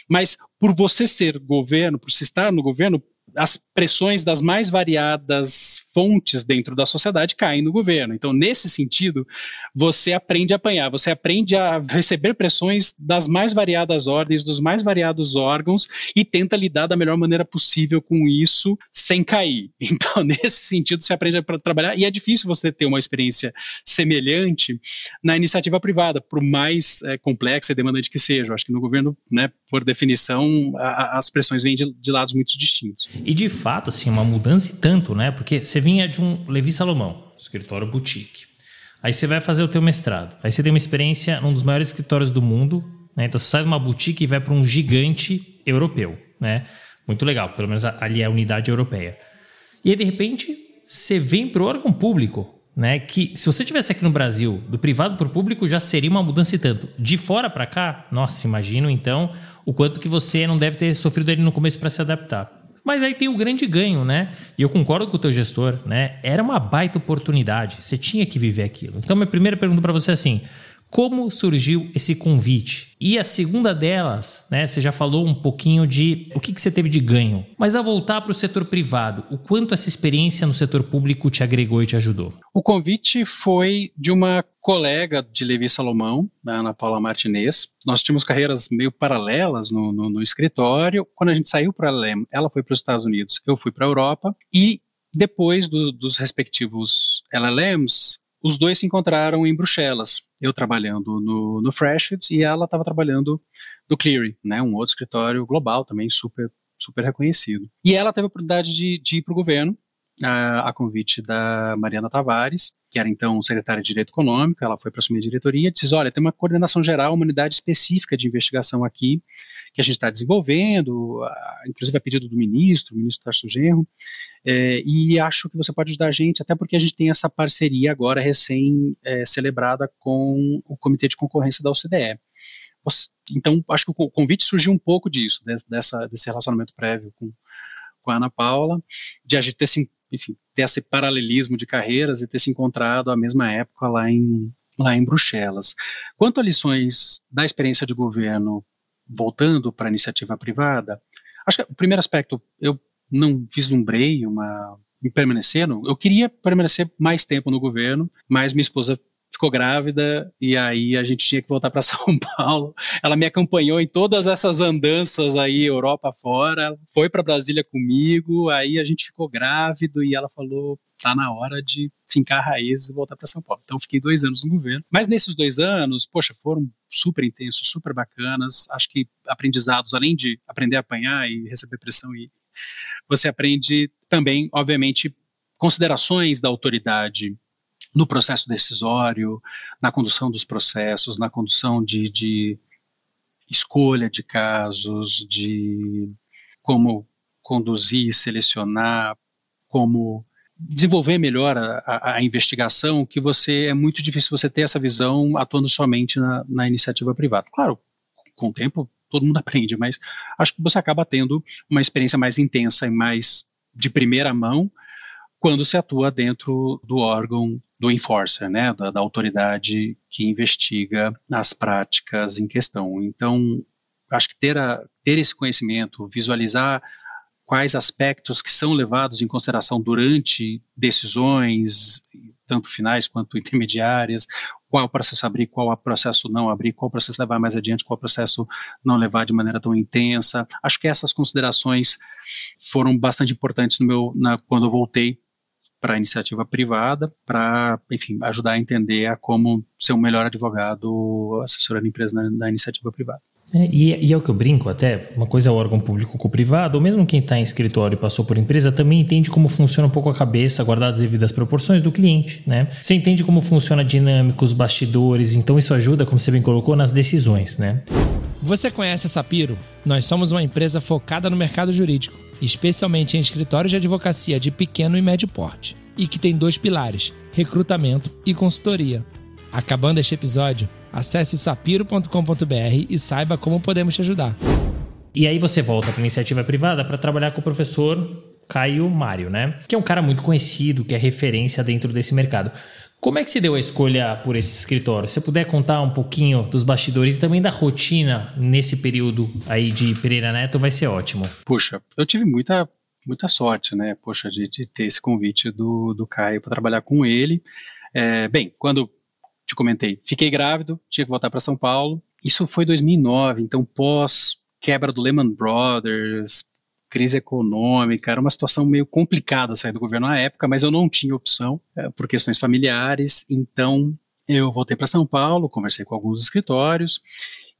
mas por você ser governo, por se estar no governo, as pressões das mais variadas fontes dentro da sociedade caem no governo. Então, nesse sentido, você aprende a apanhar, você aprende a receber pressões das mais variadas ordens, dos mais variados órgãos e tenta lidar da melhor maneira possível com isso sem cair. Então, nesse sentido, você aprende a trabalhar e é difícil você ter uma experiência semelhante na iniciativa privada, por mais é, complexa e demandante que seja. Eu acho que no governo, né, por definição, a, as pressões vêm de, de lados muito distintos. E de fato, assim, uma mudança e tanto, né? Porque você vinha de um Levi Salomão, escritório boutique. Aí você vai fazer o teu mestrado. Aí você tem uma experiência num dos maiores escritórios do mundo, né? Então você sai de uma boutique e vai para um gigante europeu, né? Muito legal, pelo menos ali é a unidade europeia. E aí, de repente, você vem para o órgão público, né? Que se você tivesse aqui no Brasil, do privado para o público, já seria uma mudança e tanto. De fora para cá, nossa, imagino então o quanto que você não deve ter sofrido ali no começo para se adaptar. Mas aí tem o grande ganho, né? E eu concordo com o teu gestor, né? Era uma baita oportunidade, você tinha que viver aquilo. Então, minha primeira pergunta para você é assim: como surgiu esse convite? E a segunda delas, né, você já falou um pouquinho de o que, que você teve de ganho. Mas a voltar para o setor privado, o quanto essa experiência no setor público te agregou e te ajudou? O convite foi de uma colega de Levi Salomão, da Ana Paula Martinez. Nós tínhamos carreiras meio paralelas no, no, no escritório. Quando a gente saiu para a ela foi para os Estados Unidos, eu fui para a Europa. E depois do, dos respectivos LLMs, os dois se encontraram em Bruxelas. Eu trabalhando no, no Freshfields e ela estava trabalhando no Cleary, né, um outro escritório global também super super reconhecido. E ela teve a oportunidade de, de ir para o governo, a, a, convite da Mariana Tavares, que era então secretária de Direito Econômico, ela foi para assumir a diretoria e disse, olha, tem uma coordenação geral, uma unidade específica de investigação aqui, que a gente está desenvolvendo, inclusive a pedido do ministro, o ministro Tarso Genro, é, e acho que você pode ajudar a gente, até porque a gente tem essa parceria agora recém-celebrada é, com o Comitê de Concorrência da OCDE. Então, acho que o convite surgiu um pouco disso, dessa, desse relacionamento prévio com, com a Ana Paula, de a gente ter, enfim, ter esse paralelismo de carreiras e ter se encontrado à mesma época lá em, lá em Bruxelas. Quanto a lições da experiência de governo voltando para a iniciativa privada, acho que o primeiro aspecto, eu não vislumbrei uma me permanecer, eu queria permanecer mais tempo no governo, mas minha esposa ficou grávida e aí a gente tinha que voltar para São Paulo. Ela me acompanhou em todas essas andanças aí, Europa fora, foi para Brasília comigo, aí a gente ficou grávido e ela falou, tá na hora de fincar raízes e voltar para São Paulo. Então fiquei dois anos no governo. Mas nesses dois anos, poxa, foram super intensos, super bacanas. Acho que aprendizados, além de aprender a apanhar e receber pressão, e você aprende também, obviamente, considerações da autoridade no processo decisório, na condução dos processos, na condução de, de escolha de casos, de como conduzir, selecionar, como desenvolver melhor a, a, a, investigação, que você é muito difícil você ter essa visão atuando somente na, na iniciativa privada. Claro, com o tempo todo mundo aprende, mas acho que você acaba tendo uma experiência mais intensa e mais de primeira mão quando se atua dentro do órgão do enforcer, né, da, da autoridade que investiga as práticas em questão. Então, acho que ter, a, ter esse conhecimento, visualizar quais aspectos que são levados em consideração durante decisões, tanto finais quanto intermediárias, qual processo abrir, qual processo não abrir, qual processo levar mais adiante, qual processo não levar de maneira tão intensa. Acho que essas considerações foram bastante importantes no meu, na, quando eu voltei para a iniciativa privada, para, enfim, ajudar a entender a como ser um melhor advogado assessorando empresa na, na iniciativa privada. É, e, e, é o que eu brinco até, uma coisa é o órgão público com o privado, ou mesmo quem está em escritório e passou por empresa, também entende como funciona um pouco a cabeça, guardar as devidas proporções do cliente, né? Você entende como funciona dinâmica, os bastidores, então isso ajuda, como você bem colocou, nas decisões, né? Você conhece a Sapiro? Nós somos uma empresa focada no mercado jurídico especialmente em escritórios de advocacia de pequeno e médio porte, e que tem dois pilares: recrutamento e consultoria. Acabando este episódio, acesse sapiro.com.br e saiba como podemos te ajudar. E aí você volta para a iniciativa privada para trabalhar com o professor Caio Mário, né? Que é um cara muito conhecido, que é referência dentro desse mercado. Como é que se deu a escolha por esse escritório? Se você puder contar um pouquinho dos bastidores e também da rotina nesse período aí de Pereira Neto, vai ser ótimo. Puxa, eu tive muita muita sorte, né? Poxa, de, de ter esse convite do, do Caio para trabalhar com ele. É, bem, quando te comentei, fiquei grávido, tinha que voltar para São Paulo. Isso foi 2009, então pós quebra do Lehman Brothers, crise econômica, era uma situação meio complicada sair do governo na época, mas eu não tinha opção é, por questões familiares, então eu voltei para São Paulo, conversei com alguns escritórios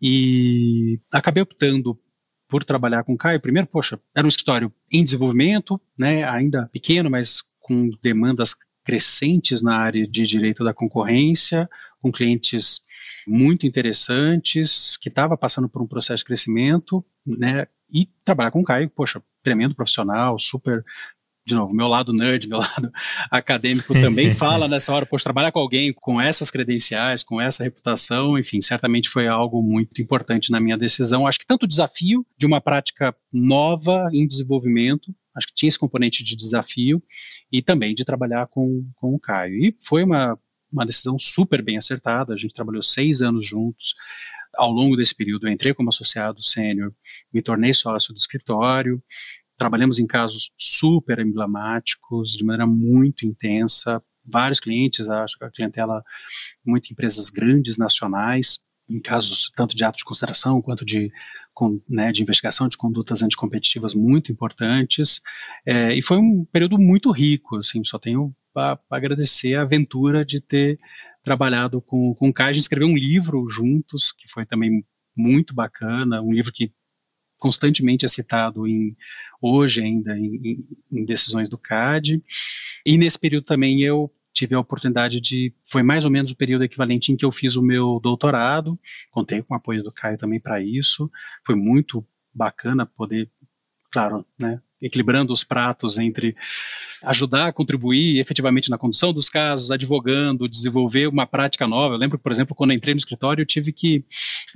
e acabei optando por trabalhar com o Caio. Primeiro, poxa, era um escritório em desenvolvimento, né, ainda pequeno, mas com demandas crescentes na área de direito da concorrência, com clientes muito interessantes, que estava passando por um processo de crescimento, né, e trabalhar com o Caio, poxa, tremendo profissional, super de novo, meu lado nerd, meu lado acadêmico também fala nessa hora, poxa, trabalhar com alguém com essas credenciais, com essa reputação, enfim, certamente foi algo muito importante na minha decisão. Acho que tanto o desafio de uma prática nova em desenvolvimento, acho que tinha esse componente de desafio, e também de trabalhar com, com o Caio. E foi uma, uma decisão super bem acertada, a gente trabalhou seis anos juntos, ao longo desse período, eu entrei como associado sênior, me tornei sócio do escritório, trabalhamos em casos super emblemáticos, de maneira muito intensa, vários clientes, acho que a clientela, muitas empresas grandes, nacionais, em casos tanto de atos de consideração quanto de, com, né, de investigação de condutas anticompetitivas muito importantes, é, e foi um período muito rico, assim, só tenho a, a agradecer a aventura de ter trabalhado com, com o Kai, a gente escreveu um livro juntos, que foi também muito bacana, um livro que constantemente é citado em, hoje ainda em, em, decisões do CAD, e nesse período também eu tive a oportunidade de, foi mais ou menos o período equivalente em que eu fiz o meu doutorado, contei com o apoio do Caio também para isso, foi muito bacana poder, claro, né, equilibrando os pratos entre ajudar a contribuir efetivamente na condução dos casos, advogando, desenvolver uma prática nova. Eu lembro, por exemplo, quando entrei no escritório, eu tive que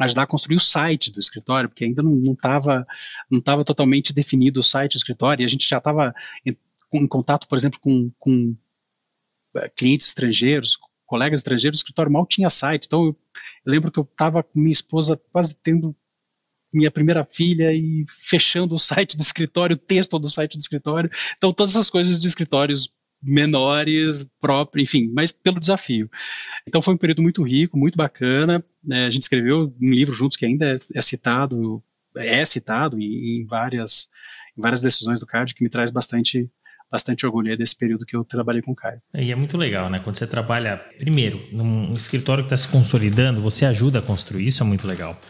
ajudar a construir o site do escritório, porque ainda não estava não totalmente definido o site do escritório, e a gente já estava em, em, contato, por exemplo, com, com eh, clientes estrangeiros, colegas estrangeiros, o escritório mal tinha site. Então, eu, eu lembro que eu estava com minha esposa quase tendo minha primeira filha e fechando o site do escritório, o texto do site do escritório. Então, todas essas coisas de escritórios menores, próprio, enfim, mas pelo desafio. Então foi um período muito rico, muito bacana. Né? A gente escreveu um livro juntos que ainda é, citado, é citado em, em, várias, em várias decisões do CAD, que me traz bastante bastante orgulho desse período que eu trabalhei com o Caio. E é muito legal, né? Quando você trabalha, primeiro, num escritório que está se consolidando, você ajuda a construir, isso é muito legal.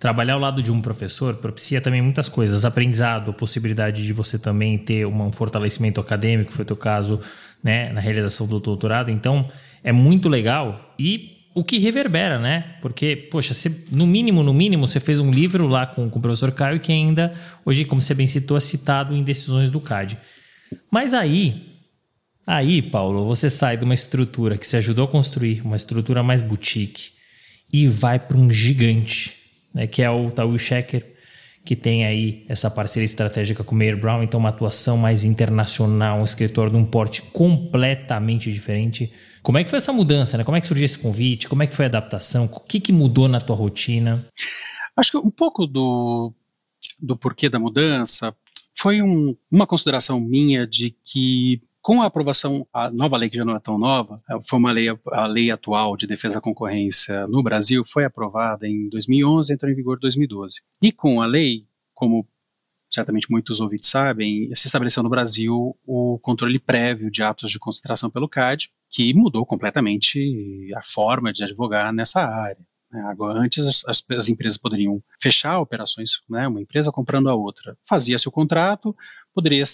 Trabalhar ao lado de um professor propicia também muitas coisas, aprendizado, possibilidade de você também ter um fortalecimento acadêmico, foi o teu caso, né, na realização do doutorado. Então, é muito legal e o que reverbera, né? Porque, poxa, você, no mínimo, no mínimo, você fez um livro lá com, com o professor Caio que ainda, hoje, como você bem citou, é citado em decisões do CAD. Mas aí, aí, Paulo, você sai de uma estrutura que você ajudou a construir, uma estrutura mais boutique, e vai para um gigante, né, que é o Tawil Shecker, que tem aí essa parceria estratégica com o Mayer Brown, então uma atuação mais internacional, um escritório de um porte completamente diferente. Como é que foi essa mudança, né? Como é que surgiu esse convite? Como é que foi a adaptação? O que, que mudou na tua rotina? Acho que um pouco do, do porquê da mudança foi um, uma consideração minha de que com a aprovação, a nova lei que já não é tão nova, é, foi uma lei, a lei atual de defesa da concorrência no Brasil foi aprovada em 2011 entrou em vigor em 2012. E com a lei, como certamente muitos ouvintes sabem, se estabeleceu no Brasil o controle prévio de atos de concentração pelo CAD, que mudou completamente a forma de advogar nessa área. Né. Agora, antes as, as, empresas poderiam fechar operações, né, uma empresa comprando a outra. Fazia-se o contrato, poderia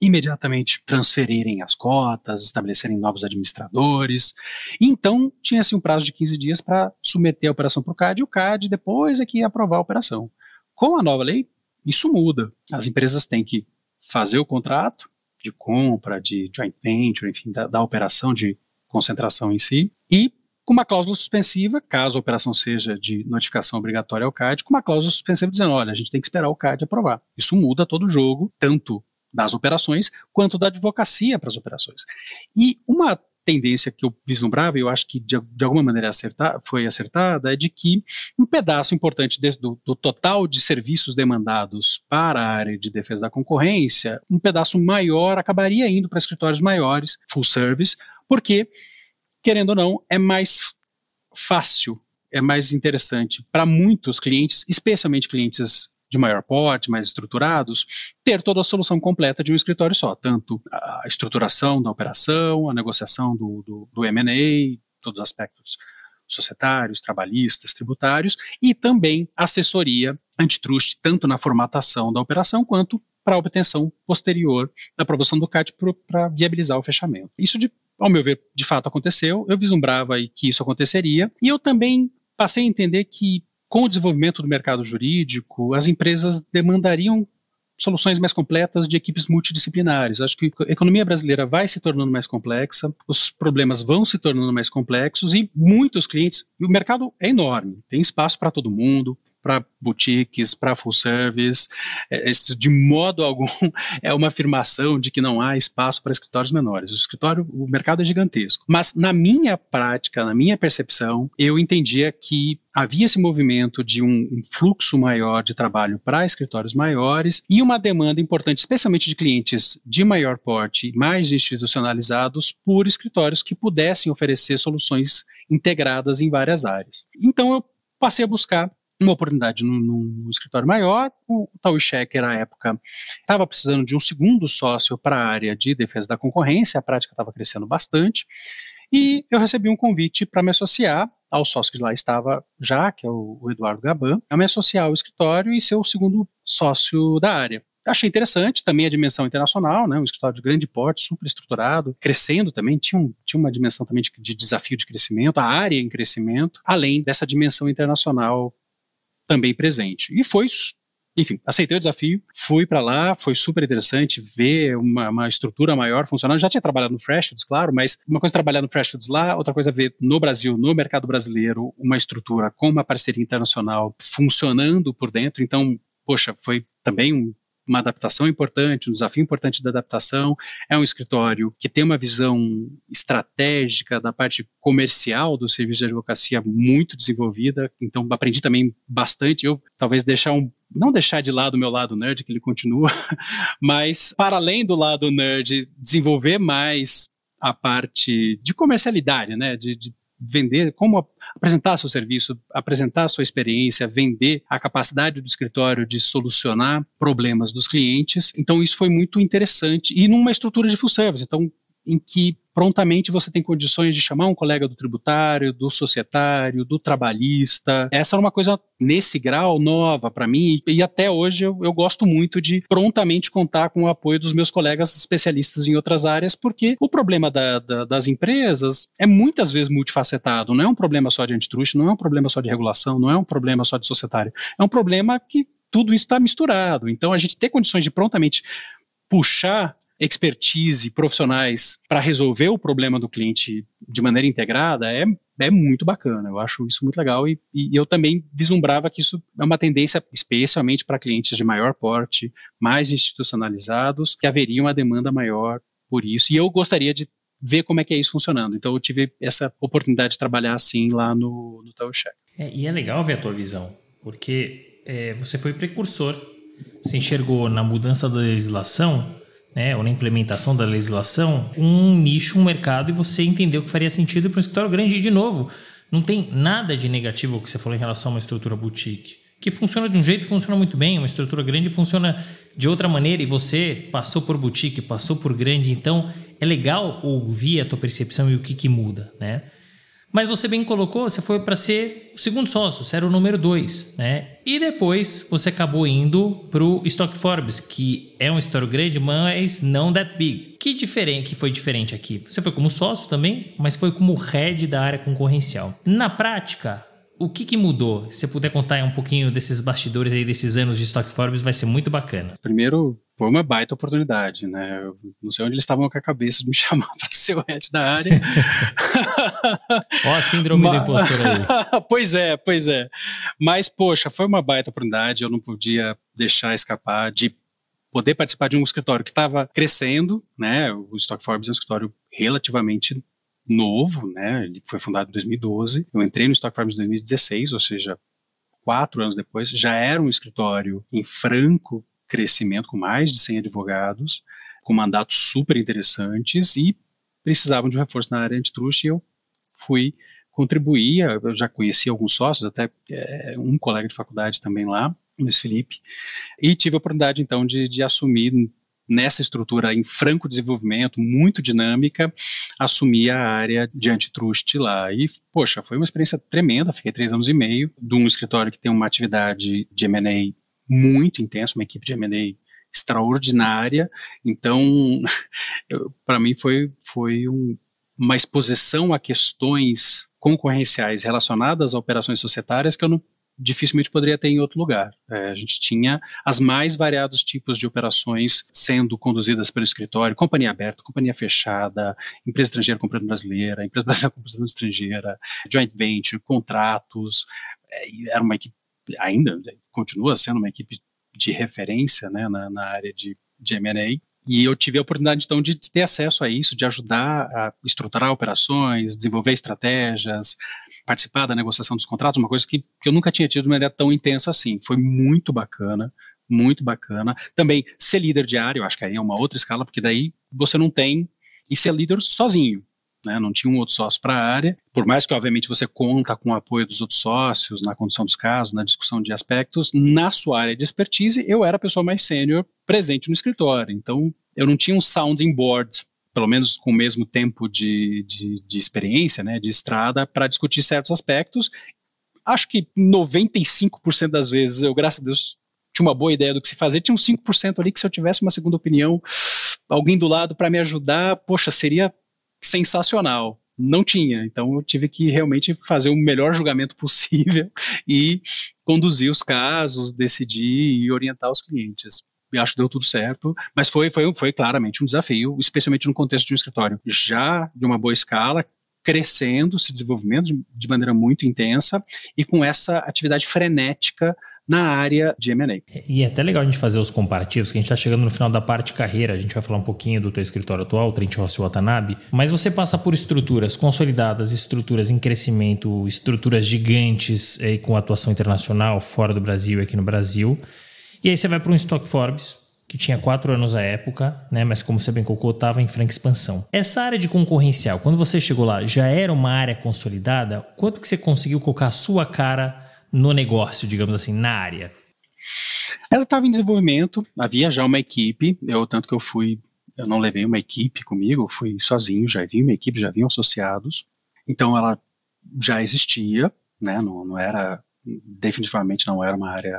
imediatamente transferirem as cotas, estabelecerem novos administradores. Então, tinha-se um prazo de 15 dias para submeter a operação para o CAD e o CAD depois é que ia aprovar a operação. Com a nova lei, isso muda. As empresas têm que fazer o contrato de compra, de joint venture, enfim, da, da operação de concentração em si, e com uma cláusula suspensiva, caso a operação seja de notificação obrigatória ao CAD, com uma cláusula suspensiva dizendo, olha, a gente tem que esperar o CAD aprovar. Isso muda todo o jogo, tanto das operações, quanto da advocacia para as operações. E uma tendência que eu vislumbrava, e eu acho que de, de alguma maneira acertar, foi acertada, é de que um pedaço importante desse, do, do, total de serviços demandados para a área de defesa da concorrência, um pedaço maior acabaria indo para escritórios maiores, full service, porque, querendo ou não, é mais fácil, é mais interessante para muitos clientes, especialmente clientes de maior porte, mais estruturados, ter toda a solução completa de um escritório só, tanto a estruturação da operação, a negociação do, do, do M&A, todos os aspectos societários, trabalhistas, tributários, e também assessoria antitrust, tanto na formatação da operação quanto para a obtenção posterior da aprovação do CAT para viabilizar o fechamento. Isso, de, ao meu ver, de fato aconteceu, eu vislumbrava que isso aconteceria, e eu também passei a entender que com o desenvolvimento do mercado jurídico, as empresas demandariam soluções mais completas de equipes multidisciplinares. Acho que a economia brasileira vai se tornando mais complexa, os problemas vão se tornando mais complexos e muitos clientes, e o mercado é enorme, tem espaço para todo mundo, para boutiques, para full service. É, de modo algum é uma afirmação de que não há espaço para escritórios menores. O escritório, o mercado é gigantesco. Mas na minha prática, na minha percepção, eu entendia que havia esse movimento de um, um fluxo maior de trabalho para escritórios maiores e uma demanda importante, especialmente de clientes de maior porte, mais institucionalizados, por escritórios que pudessem oferecer soluções integradas em várias áreas. Então eu passei a buscar uma oportunidade num, num escritório maior. O, Tao Checker, na época, estava precisando de um segundo sócio para a área de defesa da concorrência, a prática estava crescendo bastante. E eu recebi um convite para me associar ao sócio que lá estava já, que é o, o Eduardo Gaban, a me associar ao escritório e ser o segundo sócio da área. Achei interessante também a dimensão internacional, né, um escritório de grande porte, super estruturado, crescendo também, tinha, um, tinha uma dimensão também de, de desafio de crescimento, a área em crescimento, além dessa dimensão internacional também presente. E foi enfim, aceitei o desafio, fui para lá, foi super interessante ver uma, uma, estrutura maior funcionando. Já tinha trabalhado no Freshfoods, claro, mas uma coisa é trabalhar no Freshfoods lá, outra coisa é ver no Brasil, no mercado brasileiro, uma estrutura com uma parceria internacional funcionando por dentro. Então, poxa, foi também um uma adaptação importante, um desafio importante da adaptação. É um escritório que tem uma visão estratégica da parte comercial do serviço de advocacia muito desenvolvida, então aprendi também bastante. Eu talvez deixar um não deixar de lado o meu lado nerd, que ele continua, mas para além do lado nerd, desenvolver mais a parte de comercialidade, né, de, de vender, como apresentar seu serviço, apresentar sua experiência, vender a capacidade do escritório de solucionar problemas dos clientes. Então isso foi muito interessante e numa estrutura de full service. Então em que prontamente você tem condições de chamar um colega do tributário, do societário, do trabalhista. Essa era uma coisa nesse grau nova para mim e até hoje eu, eu, gosto muito de prontamente contar com o apoio dos meus colegas especialistas em outras áreas, porque o problema da, da, das empresas é muitas vezes multifacetado. Não é um problema só de antitruste, não é um problema só de regulação, não é um problema só de societário. É um problema que tudo isso está misturado. Então a gente ter condições de prontamente puxar expertise profissionais para resolver o problema do cliente de maneira integrada é, é muito bacana. Eu acho isso muito legal e, e eu também vislumbrava que isso é uma tendência, especialmente para clientes de maior porte, mais institucionalizados, que haveria uma demanda maior por isso. E eu gostaria de ver como é que é isso funcionando. Então eu tive essa oportunidade de trabalhar assim lá no, no. É, e é legal ver a tua visão, porque é, você foi precursor. Você enxergou na mudança da legislação né, ou na implementação da legislação, um nicho, um mercado, e você entendeu que faria sentido para um escritório grande. E, de novo, não tem nada de negativo que você falou em relação a uma estrutura boutique. Que funciona de um jeito, funciona muito bem, uma estrutura grande funciona de outra maneira, e você passou por boutique, passou por grande, então é legal ouvir a tua percepção e o que, que muda, né? Mas você bem colocou, você foi para ser o segundo sócio, você era o número dois, né? E depois você acabou indo para o Stock Forbes, que é um história grande, mas não that big. Que diferente, que foi diferente aqui? Você foi como sócio também, mas foi como head da área concorrencial. Na prática, o que, que mudou? Se você puder contar um pouquinho desses bastidores aí, desses anos de Stock Forbes, vai ser muito bacana. Primeiro, foi uma baita oportunidade, né? Eu não sei onde eles estavam com a cabeça de me chamar para ser o head da área. Ó a síndrome Mas... do impostor aí. pois é, pois é. Mas, poxa, foi uma baita oportunidade, eu não podia deixar escapar de poder participar de um escritório que estava crescendo, né? O Stock Forbes é um escritório relativamente novo, né? Ele foi fundado em 2012. Eu entrei no Stock Forbes em 2016, ou seja, quatro anos depois, já era um escritório em franco crescimento, com mais de 100 advogados, com mandatos super interessantes e precisavam de um reforço na área antitruste e eu fui contribuir, eu já conheci alguns sócios, até é, um colega de faculdade também lá, Luiz Felipe, e tive a oportunidade então de, de assumir nessa estrutura em franco desenvolvimento, muito dinâmica, assumir a área de antitruste lá. E, poxa, foi uma experiência tremenda, fiquei três anos e meio, de um escritório que tem uma atividade de M&A muito intensa, uma equipe de M&A extraordinária, então, para mim foi, foi um, uma exposição a questões concorrenciais relacionadas a operações societárias que eu não dificilmente poderia ter em outro lugar. É, a gente tinha as mais variados tipos de operações sendo conduzidas pelo escritório, companhia aberta, companhia fechada, empresa estrangeira comprando brasileira, empresa brasileira comprando estrangeira, joint venture, contratos. É, era uma equipe, ainda continua sendo uma equipe de referência né, na, na área de, de M&A. E eu tive a oportunidade, então, de ter acesso a isso, de ajudar a estruturar operações, desenvolver estratégias, participar da negociação dos contratos, uma coisa que, que eu nunca tinha tido de maneira tão intensa assim. Foi muito bacana, muito bacana. Também ser líder eu acho que aí é uma outra escala, porque daí você não tem. E ser líder sozinho. Né, não tinha um outro sócio para a área, por mais que, obviamente, você conta com o apoio dos outros sócios na condução dos casos, na discussão de aspectos, na sua área de expertise, eu era a pessoa mais sênior presente no escritório. Então, eu não tinha um sounding board pelo menos com o mesmo tempo de, de, de experiência, né, de estrada, para discutir certos aspectos. Acho que 95% das vezes eu, graças a Deus, tinha uma boa ideia do que se fazer. Tinha uns 5% ali que se eu tivesse uma segunda opinião, alguém do lado para me ajudar, poxa, seria sensacional. Não tinha, então eu tive que realmente fazer o melhor julgamento possível e conduzir os casos, decidir e orientar os clientes e acho que deu tudo certo, mas foi, foi, foi claramente um desafio, especialmente no contexto de um escritório já de uma boa escala, crescendo, se desenvolvendo de, de maneira muito intensa e com essa atividade frenética na área de M&A. E é até legal a gente fazer os comparativos, que a gente está chegando no final da parte carreira, a gente vai falar um pouquinho do teu escritório atual, Trent Rossi Watanabe, mas você passa por estruturas consolidadas, estruturas em crescimento, estruturas gigantes eh, com atuação internacional, fora do Brasil e aqui no Brasil, e aí você vai para um Stock Forbes, que tinha quatro anos à época, né? Mas como você bem colocou, estava em franca expansão. Essa área de concorrencial, quando você chegou lá, já era uma área consolidada? Quanto que você conseguiu colocar a sua cara no negócio, digamos assim, na área? Ela estava em desenvolvimento, havia já uma equipe, eu tanto que eu fui eu não levei uma equipe comigo, fui sozinho, já vi uma equipe, já vinham associados. Então ela já existia, né? Não, não era definitivamente não era uma área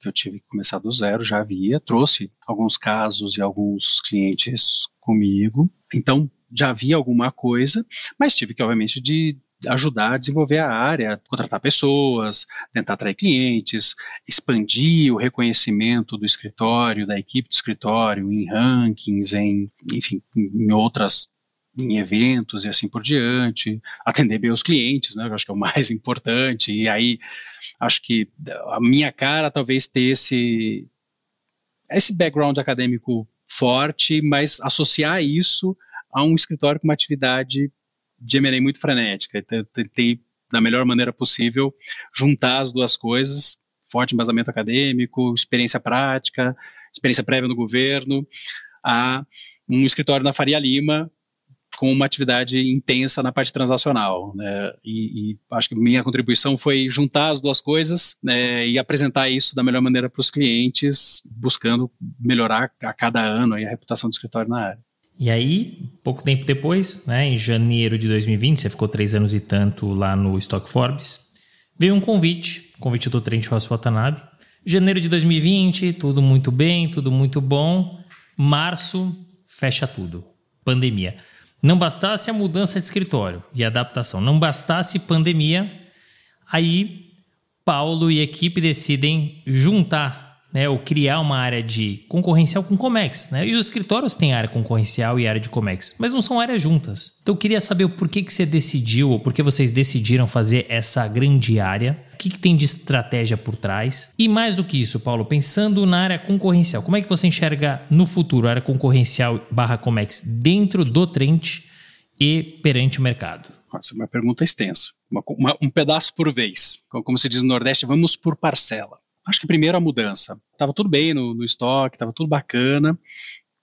que eu tive que começar do zero, já havia, trouxe alguns casos e alguns clientes comigo, então já havia alguma coisa, mas tive que, obviamente, de ajudar a desenvolver a área, contratar pessoas, tentar atrair clientes, expandir o reconhecimento do escritório, da equipe do escritório, em rankings, em, enfim, em outras em eventos e assim por diante, atender bem os clientes, né, eu acho que é o mais importante, e aí acho que a minha cara talvez ter esse, esse background acadêmico forte, mas associar isso a um escritório com uma atividade de M&A muito frenética, tentei da melhor maneira possível juntar as duas coisas, forte embasamento acadêmico, experiência prática, experiência prévia no governo, a um escritório na Faria Lima, com uma atividade intensa na parte transacional. Né? E, e, acho que minha contribuição foi juntar as duas coisas né, e apresentar isso da melhor maneira para os clientes, buscando melhorar a cada ano a reputação do escritório na área. E aí, pouco tempo depois, né, em janeiro de 2020, você ficou três anos e tanto lá no Stock Forbes, veio um convite, convite do Trent Ross Watanabe. Janeiro de 2020, tudo muito bem, tudo muito bom. Março, fecha tudo. Pandemia. Não bastasse a mudança de escritório e adaptação, não bastasse pandemia, aí Paulo e equipe decidem juntar né, ou criar uma área de concorrencial com Comex. Né? E os escritórios têm área concorrencial e área de Comex, mas não são áreas juntas. Então eu queria saber o porquê que você decidiu, ou por que vocês decidiram fazer essa grande área, o que, que tem de estratégia por trás. E mais do que isso, Paulo, pensando na área concorrencial, como é que você enxerga no futuro a área concorrencial barra Comex dentro do Trent e perante o mercado? Nossa, uma pergunta extensa. Uma, uma, um pedaço por vez. Como se diz no Nordeste, vamos por parcela. Acho que primeiro a mudança. Estava tudo bem no, no estoque, estava tudo bacana.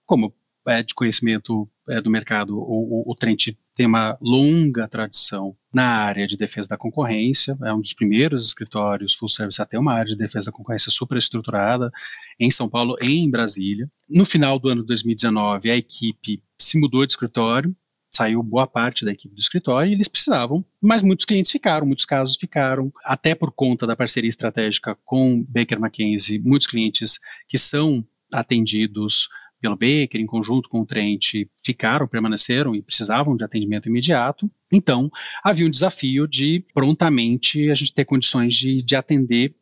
Como é de conhecimento é, do mercado, o, o, o Trent tem uma longa tradição na área de defesa da concorrência, é um dos primeiros escritórios full service a ter uma área de defesa da concorrência super estruturada em São Paulo e em Brasília. No final do ano de 2019, a equipe se mudou de escritório, saiu boa parte da equipe do escritório e eles precisavam, mas muitos clientes ficaram, muitos casos ficaram, até por conta da parceria estratégica com Baker McKenzie, muitos clientes que são atendidos pelo Baker, em conjunto com o Trent, ficaram, permaneceram e precisavam de atendimento imediato. Então, havia um desafio de prontamente a gente ter condições de, de atender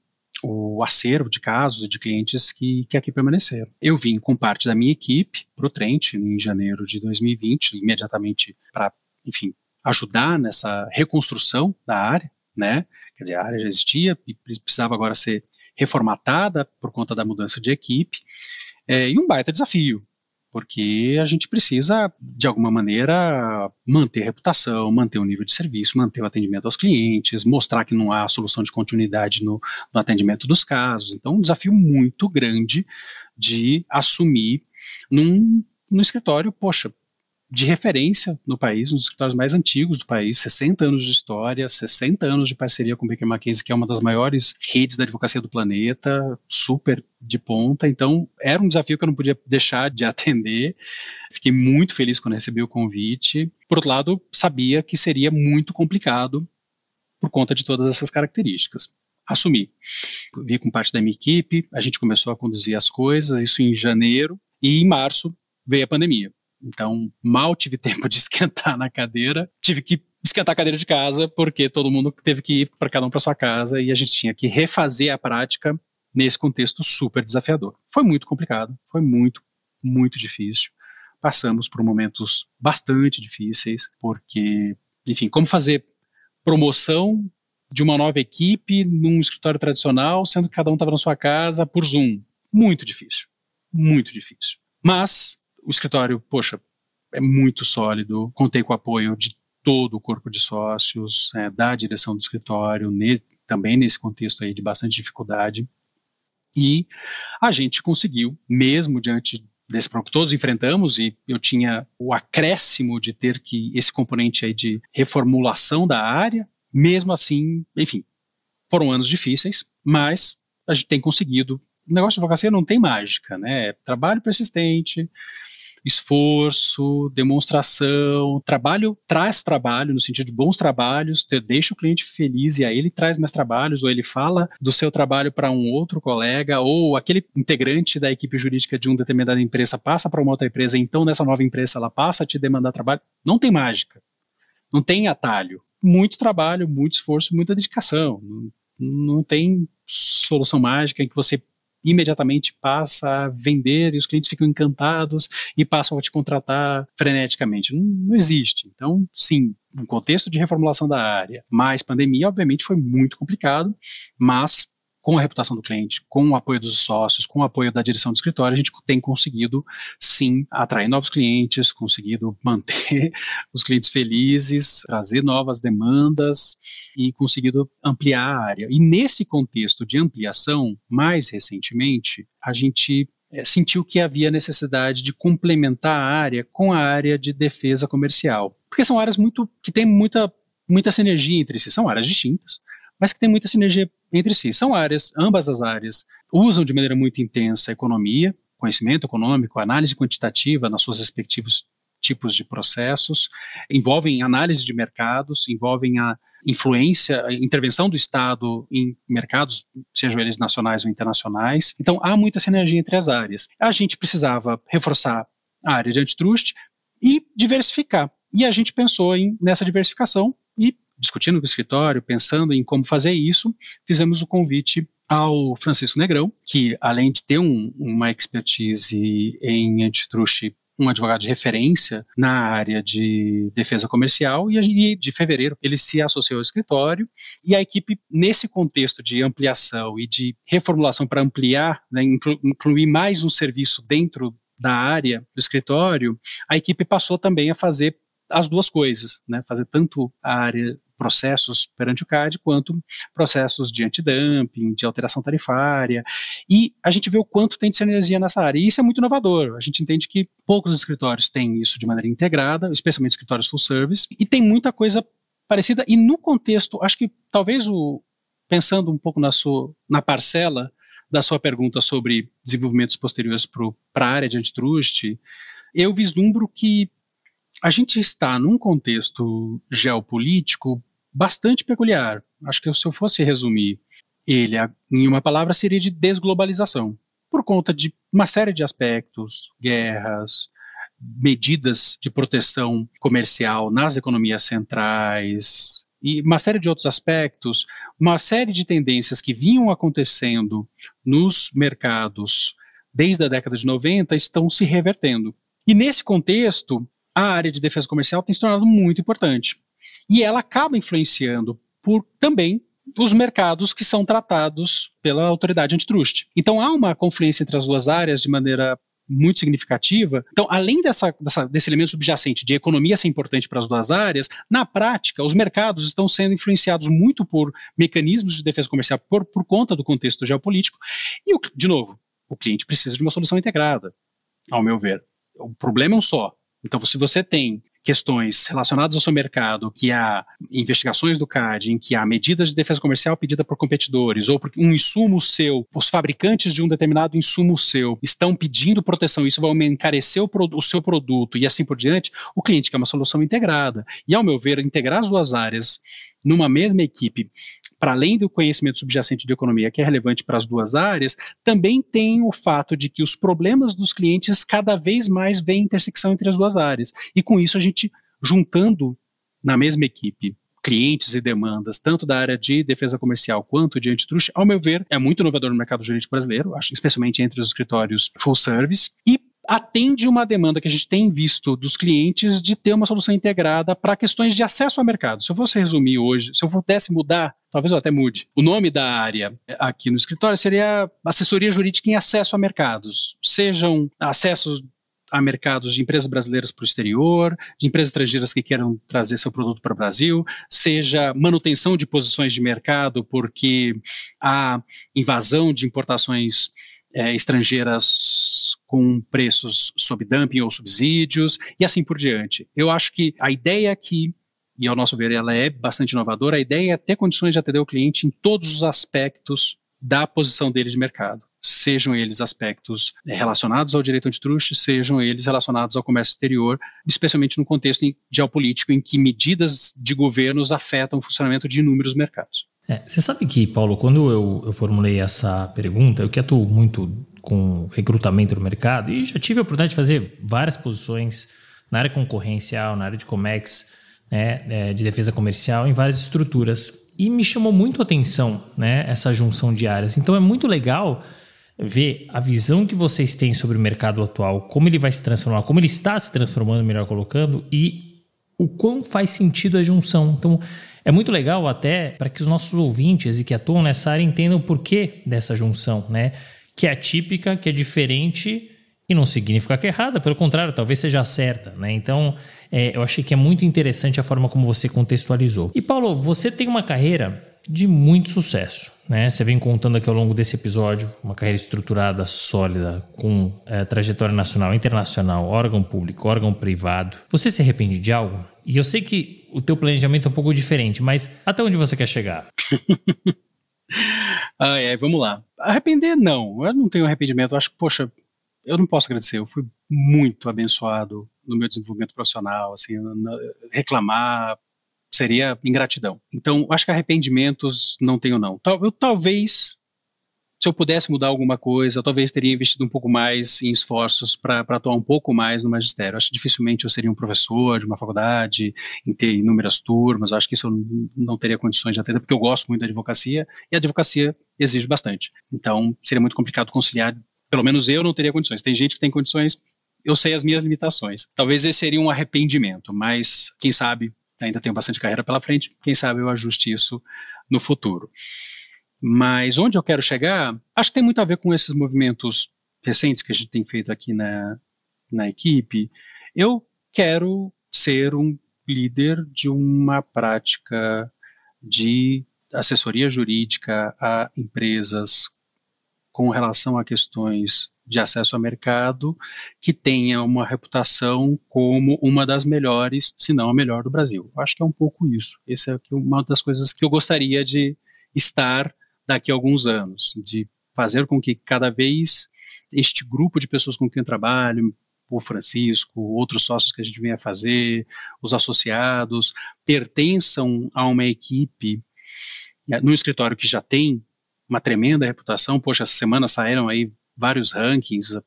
o acervo de casos de clientes que, que aqui permaneceram. Eu vim com parte da minha equipe para o Trent em janeiro de 2020, imediatamente para, enfim, ajudar nessa reconstrução da área, né? Quer dizer, a área já existia e precisava agora ser reformatada por conta da mudança de equipe. É, e um baita desafio, porque a gente precisa, de alguma maneira, manter a reputação, manter o nível de serviço, manter o atendimento aos clientes, mostrar que não há solução de continuidade no, no atendimento dos casos. Então, um desafio muito grande de assumir num, num escritório, poxa, de referência no país, um dos escritórios mais antigos do país, 60 anos de história, 60 anos de parceria com o Baker McKenzie, que é uma das maiores redes da advocacia do planeta, super de ponta. Então, era um desafio que eu não podia deixar de atender. Fiquei muito feliz quando recebi o convite. Por outro lado, sabia que seria muito complicado por conta de todas essas características. Assumi. Vi com parte da minha equipe, a gente começou a conduzir as coisas, isso em janeiro, e em março veio a pandemia. Então, mal tive tempo de esquentar na cadeira, tive que esquentar a cadeira de casa, porque todo mundo teve que ir para cada um para sua casa e a gente tinha que refazer a prática nesse contexto super desafiador. Foi muito complicado, foi muito, muito difícil. Passamos por momentos bastante difíceis, porque, enfim, como fazer promoção de uma nova equipe num escritório tradicional, sendo que cada um estava na sua casa por Zoom. Muito difícil, muito difícil. Mas o escritório, poxa, é muito sólido, contei com o apoio de todo o corpo de sócios, é, da direção do escritório, ne, também nesse contexto aí de bastante dificuldade. E a gente conseguiu, mesmo diante desse problema que todos enfrentamos, e eu tinha o acréscimo de ter que esse componente aí de reformulação da área, mesmo assim, enfim, foram anos difíceis, mas a gente tem conseguido. O negócio de advocacia não tem mágica, né? É trabalho persistente, esforço, demonstração, trabalho traz trabalho no sentido de bons trabalhos, deixa o cliente feliz e aí ele traz mais trabalhos ou ele fala do seu trabalho para um outro colega ou aquele integrante da equipe jurídica de uma determinada empresa passa para uma outra empresa, então nessa nova empresa ela passa a te demandar trabalho. Não tem mágica. Não tem atalho. Muito trabalho, muito esforço, muita dedicação. Não, não tem solução mágica em que você imediatamente passa a vender e os clientes ficam encantados e passam a te contratar freneticamente. Não, não existe. Então, sim, no contexto de reformulação da área, mais pandemia, obviamente foi muito complicado, mas com a reputação do cliente, com o apoio dos sócios, com o apoio da direção do escritório, a gente tem conseguido, sim, atrair novos clientes, conseguido manter os clientes felizes, trazer novas demandas e conseguido ampliar a área. E nesse contexto de ampliação, mais recentemente, a gente é, sentiu que havia necessidade de complementar a área com a área de defesa comercial, porque são áreas muito que têm muita muita sinergia entre si, são áreas distintas, mas que têm muita sinergia entre si. São áreas, ambas as áreas usam de maneira muito intensa a economia, conhecimento econômico, análise quantitativa nas suas respectivos tipos de processos, envolvem análise de mercados, envolvem a influência, a intervenção do Estado em mercados, sejam eles nacionais ou internacionais. Então, há muita sinergia entre as áreas. A gente precisava reforçar a área de antitrust e diversificar. E a gente pensou em, nessa diversificação e discutindo com o escritório, pensando em como fazer isso, fizemos o convite ao Francisco Negrão, que além de ter um, uma expertise em antitrust um advogado de referência na área de defesa comercial e de fevereiro ele se associou ao escritório e a equipe nesse contexto de ampliação e de reformulação para ampliar, né, incluir mais um serviço dentro da área do escritório, a equipe passou também a fazer as duas coisas, né, fazer tanto a área processos perante o CAD, quanto processos de antidumping, de alteração tarifária, e a gente vê o quanto tem de sinergia nessa área, e isso é muito inovador, a gente entende que poucos escritórios têm isso de maneira integrada, especialmente escritórios full service, e tem muita coisa parecida, e no contexto, acho que talvez o, pensando um pouco na, sua, na parcela da sua pergunta sobre desenvolvimentos posteriores para a área de antitrust, eu vislumbro que a gente está num contexto geopolítico bastante peculiar. Acho que se eu fosse resumir ele em uma palavra, seria de desglobalização. Por conta de uma série de aspectos, guerras, medidas de proteção comercial nas economias centrais e uma série de outros aspectos, uma série de tendências que vinham acontecendo nos mercados desde a década de 90 estão se revertendo. E nesse contexto, a área de defesa comercial tem se tornado muito importante. E ela acaba influenciando por também os mercados que são tratados pela autoridade antitrust. Então há uma confluência entre as duas áreas de maneira muito significativa. Então, além dessa, dessa, desse elemento subjacente de economia ser importante para as duas áreas, na prática, os mercados estão sendo influenciados muito por mecanismos de defesa comercial por, por conta do contexto geopolítico. E, o, de novo, o cliente precisa de uma solução integrada, ao meu ver. O problema é um só. Então, se você tem questões relacionadas ao seu mercado, que há investigações do CAD, em que há medidas de defesa comercial pedida por competidores, ou porque um insumo seu, os fabricantes de um determinado insumo seu estão pedindo proteção, isso vai encarecer o, o seu produto e assim por diante, o cliente quer uma solução integrada. E, ao meu ver, integrar as duas áreas numa mesma equipe, para além do conhecimento subjacente de economia, que é relevante para as duas áreas, também tem o fato de que os problemas dos clientes cada vez mais vêm intersecção entre as duas áreas. E com isso a gente juntando na mesma equipe clientes e demandas, tanto da área de defesa comercial quanto de antitrust, ao meu ver, é muito inovador no mercado jurídico brasileiro, acho, especialmente entre os escritórios full service, e atende uma demanda que a gente tem visto dos clientes de ter uma solução integrada para questões de acesso ao mercado. Se eu fosse resumir hoje, se eu pudesse mudar, talvez eu até mude, o nome da área aqui no escritório seria assessoria jurídica em acesso a mercados, sejam acessos a mercados de empresas brasileiras para o exterior, de empresas estrangeiras que queiram trazer seu produto para o Brasil, seja manutenção de posições de mercado porque há invasão de importações é, estrangeiras com preços sob dumping ou subsídios e assim por diante. Eu acho que a ideia aqui, e ao nosso ver ela é bastante inovadora, a ideia é ter condições de atender o cliente em todos os aspectos da posição dele de mercado. sejam eles aspectos eh, relacionados ao direito antitruste, sejam eles relacionados ao comércio exterior, especialmente no contexto geopolítico em que medidas de governos afetam o funcionamento de inúmeros mercados. É, você sabe que, Paulo, quando eu, eu formulei essa pergunta, eu que atuo muito com recrutamento no mercado e já tive a oportunidade de fazer várias posições na área concorrencial, na área de COMEX, né, é, de defesa comercial, em várias estruturas. E me chamou muito a atenção né, essa junção de áreas. Então é muito legal ver a visão que vocês têm sobre o mercado atual, como ele vai se transformar, como ele está se transformando, melhor colocando, e o quão faz sentido a junção. Então, é muito legal até para que os nossos ouvintes e que atuam nessa área entendam o porquê dessa junção, né? Que é atípica, que é diferente e não significa que é errada, pelo contrário, talvez seja certa, né? Então, é, eu achei que é muito interessante a forma como você contextualizou. E Paulo, você tem uma carreira de muito sucesso. Né? Você vem contando aqui ao longo desse episódio uma carreira estruturada, sólida, com é, trajetória nacional, internacional, órgão público, órgão privado. Você se arrepende de algo? E eu sei que o teu planejamento é um pouco diferente, mas até onde você quer chegar? ah, é, vamos lá. Arrepender, não. Eu não tenho arrependimento. Eu acho poxa, eu não posso agradecer. Eu fui muito abençoado no meu desenvolvimento profissional. Assim, reclamar, seria ingratidão. Então, acho que arrependimentos não tenho não. Eu talvez se eu pudesse mudar alguma coisa, talvez teria investido um pouco mais em esforços para atuar um pouco mais no magistério. Acho que dificilmente eu seria um professor de uma faculdade, em ter inúmeras turmas. Acho que isso eu não teria condições de atender, porque eu gosto muito da advocacia e a advocacia exige bastante. Então, seria muito complicado conciliar. Pelo menos eu não teria condições. Tem gente que tem condições, eu sei as minhas limitações. Talvez esse seria um arrependimento, mas quem sabe ainda tenho bastante carreira pela frente, quem sabe eu ajuste isso no futuro. Mas onde eu quero chegar, acho que tem muito a ver com esses movimentos recentes que a gente tem feito aqui na, na equipe. Eu quero ser um líder de uma prática de assessoria jurídica a empresas com relação a questões de acesso ao mercado que tenha uma reputação como uma das melhores, se não a melhor do Brasil. Acho que é um pouco isso. Essa é uma das coisas que eu gostaria de estar daqui a alguns anos, de fazer com que cada vez este grupo de pessoas com quem eu trabalho, o Francisco, outros sócios que a gente venha fazer, os associados, pertençam a uma equipe né, no escritório que já tem uma tremenda reputação. Poxa, essa semana saíram aí vários rankings. O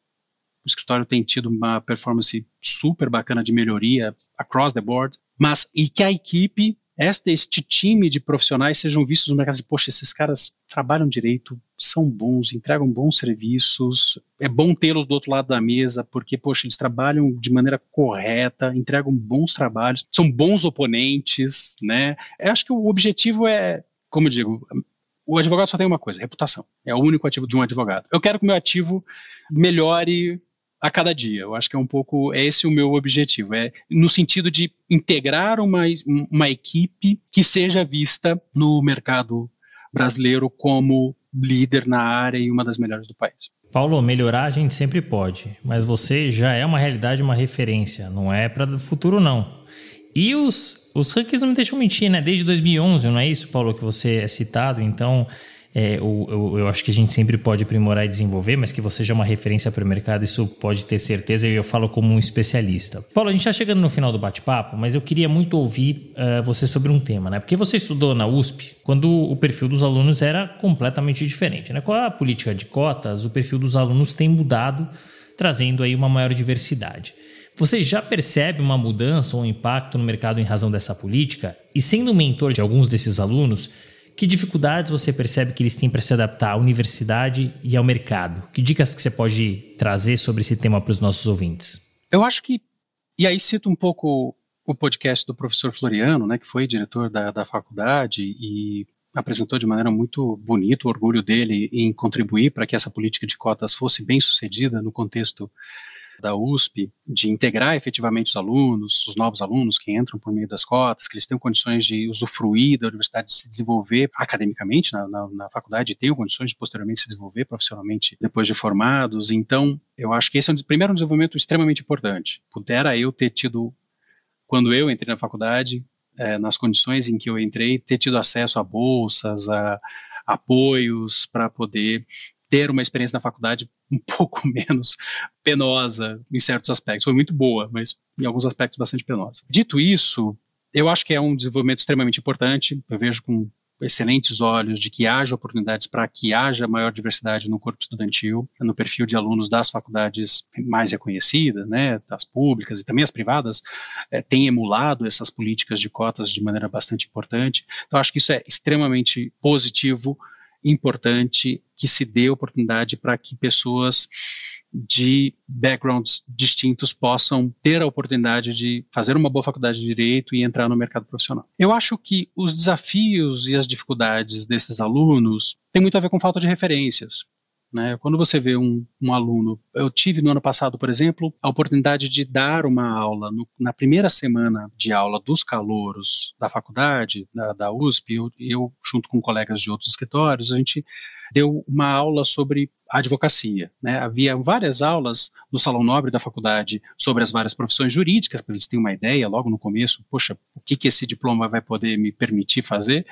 escritório tem tido uma performance super bacana de melhoria across the board, mas e que a equipe, este, este time de profissionais sejam vistos no mercado de, poxa, esses caras trabalham direito, são bons, entregam bons serviços, é bom tê-los do outro lado da mesa, porque, poxa, eles trabalham de maneira correta, entregam bons trabalhos, são bons oponentes, né? Eu acho que o objetivo é, como eu digo, o advogado só tem uma coisa, reputação. É o único ativo de um advogado. Eu quero que o meu ativo melhore a cada dia. Eu acho que é um pouco é esse o meu objetivo, é no sentido de integrar uma, uma equipe que seja vista no mercado brasileiro como líder na área e uma das melhores do país. Paulo, melhorar a gente sempre pode, mas você já é uma realidade, uma referência, não é para o futuro não. E os, os rankings não me deixam mentir, né? Desde 2011, não é isso, Paulo, que você é citado? Então, é, eu, acho que a gente sempre pode aprimorar e desenvolver, mas que você já é uma referência para o mercado, isso pode ter certeza, e eu falo como um especialista. Paulo, a gente está chegando no final do bate-papo, mas eu queria muito ouvir uh, você sobre um tema, né? Porque você estudou na USP quando o perfil dos alunos era completamente diferente, né? Com a política de cotas, o perfil dos alunos tem mudado, trazendo aí uma maior diversidade. Você já percebe uma mudança ou um impacto no mercado em razão dessa política? E sendo mentor de alguns desses alunos, que dificuldades você percebe que eles têm para se adaptar à universidade e ao mercado? Que dicas que você pode trazer sobre esse tema para os nossos ouvintes? Eu acho que, e aí cito um pouco o podcast do professor Floriano, né, que foi diretor da, da faculdade e apresentou de maneira muito bonita o orgulho dele em contribuir para que essa política de cotas fosse bem sucedida no contexto da USP de integrar efetivamente os alunos, os novos alunos que entram por meio das cotas, que eles tenham condições de usufruir da universidade, de se desenvolver academicamente na, na, na faculdade, tenham condições de posteriormente se desenvolver profissionalmente depois de formados. Então, eu acho que esse é um, primeiro um desenvolvimento extremamente importante. Pudera eu ter tido, quando eu entrei na faculdade, é, nas condições em que eu entrei, ter tido acesso a bolsas, a apoios para poder ter uma experiência na faculdade um pouco menos penosa em certos aspectos. Foi muito boa, mas em alguns aspectos bastante penosa. Dito isso, eu acho que é um desenvolvimento extremamente importante. Eu vejo com excelentes olhos de que haja oportunidades para que haja maior diversidade no corpo estudantil, no perfil de alunos das faculdades mais reconhecidas, né, das públicas e também as privadas, é, têm emulado essas políticas de cotas de maneira bastante importante. Então, acho que isso é extremamente positivo, importante, que se dê oportunidade para que pessoas de backgrounds distintos possam ter a oportunidade de fazer uma boa faculdade de direito e entrar no mercado profissional. Eu acho que os desafios e as dificuldades desses alunos têm muito a ver com falta de referências. Né? Quando você vê um, um, aluno, eu tive no ano passado, por exemplo, a oportunidade de dar uma aula no, na primeira semana de aula dos calouros da faculdade, da, da USP, eu, eu, junto com colegas de outros escritórios, a gente deu uma aula sobre advocacia. Né? Havia várias aulas no Salão Nobre da faculdade sobre as várias profissões jurídicas, para eles terem uma ideia logo no começo, poxa, o que, que esse diploma vai poder me permitir fazer?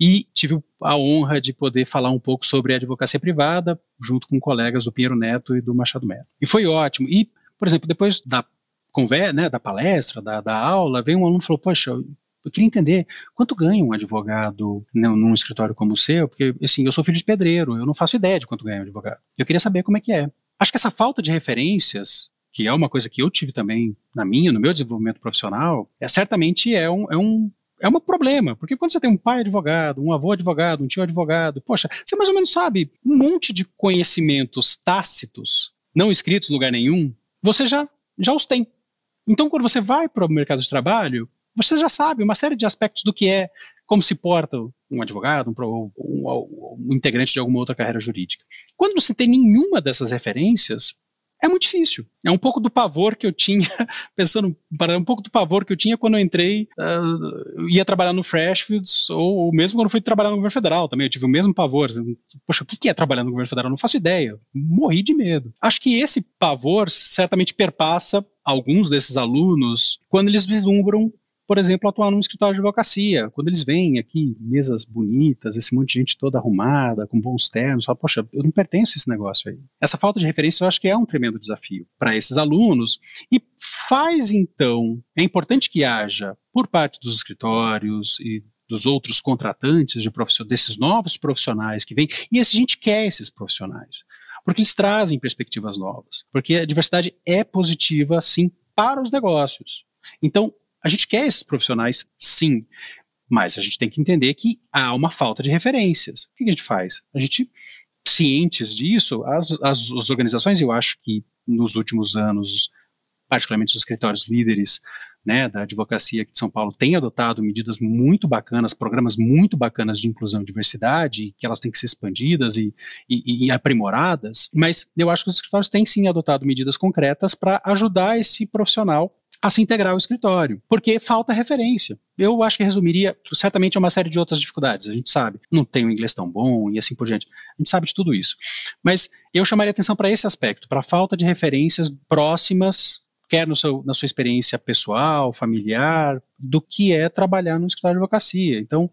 E tive a honra de poder falar um pouco sobre a advocacia privada, junto com colegas do Pinheiro Neto e do Machado Melo. E foi ótimo. E, por exemplo, depois da conversa, né, da palestra, da, da aula, veio um aluno e falou, poxa, eu queria entender quanto ganha um advogado num, escritório como o seu, porque assim, eu sou filho de pedreiro, eu não faço ideia de quanto ganha um advogado. Eu queria saber como é que é. Acho que essa falta de referências, que é uma coisa que eu tive também na minha, no meu desenvolvimento profissional, é certamente é um, é um é um problema, porque quando você tem um pai advogado, um avô advogado, um tio advogado, poxa, você mais ou menos sabe um monte de conhecimentos tácitos, não escritos em lugar nenhum, você já, já os tem. Então, quando você vai para o mercado de trabalho, você já sabe uma série de aspectos do que é, como se porta um advogado, um, um, um integrante de alguma outra carreira jurídica. Quando você tem nenhuma dessas referências, é muito difícil. É um pouco do pavor que eu tinha, pensando, para um pouco do pavor que eu tinha quando eu entrei, uh, ia trabalhar no Freshfields, ou, ou, mesmo quando fui trabalhar no governo federal também, eu tive o mesmo pavor. Poxa, o que é trabalhar no governo federal? Não faço ideia. Morri de medo. Acho que esse pavor certamente perpassa alguns desses alunos quando eles vislumbram por exemplo, atuar num escritório de advocacia. Quando eles vêm aqui, mesas bonitas, esse monte de gente toda arrumada, com bons ternos, fala, poxa, eu não pertenço a esse negócio aí. Essa falta de referência eu acho que é um tremendo desafio para esses alunos e faz então, é importante que haja, por parte dos escritórios e dos outros contratantes de desses novos profissionais que vêm, e a gente quer esses profissionais, porque eles trazem perspectivas novas, porque a diversidade é positiva, sim, para os negócios. Então, a gente quer esses profissionais, sim, mas a gente tem que entender que há uma falta de referências. O que a gente faz? A gente, cientes disso, as, as, as organizações, eu acho que nos últimos anos, particularmente os escritórios líderes né, da advocacia aqui de São Paulo, têm adotado medidas muito bacanas, programas muito bacanas de inclusão e diversidade, que elas têm que ser expandidas e, e, e aprimoradas, mas eu acho que os escritórios têm sim adotado medidas concretas para ajudar esse profissional a se integrar ao escritório, porque falta referência. Eu acho que resumiria certamente a uma série de outras dificuldades, a gente sabe. Não tem um inglês tão bom e assim por diante. A gente sabe de tudo isso. Mas eu chamaria atenção para esse aspecto, para a falta de referências próximas, quer no seu, na sua experiência pessoal, familiar, do que é trabalhar no escritório de advocacia. Então,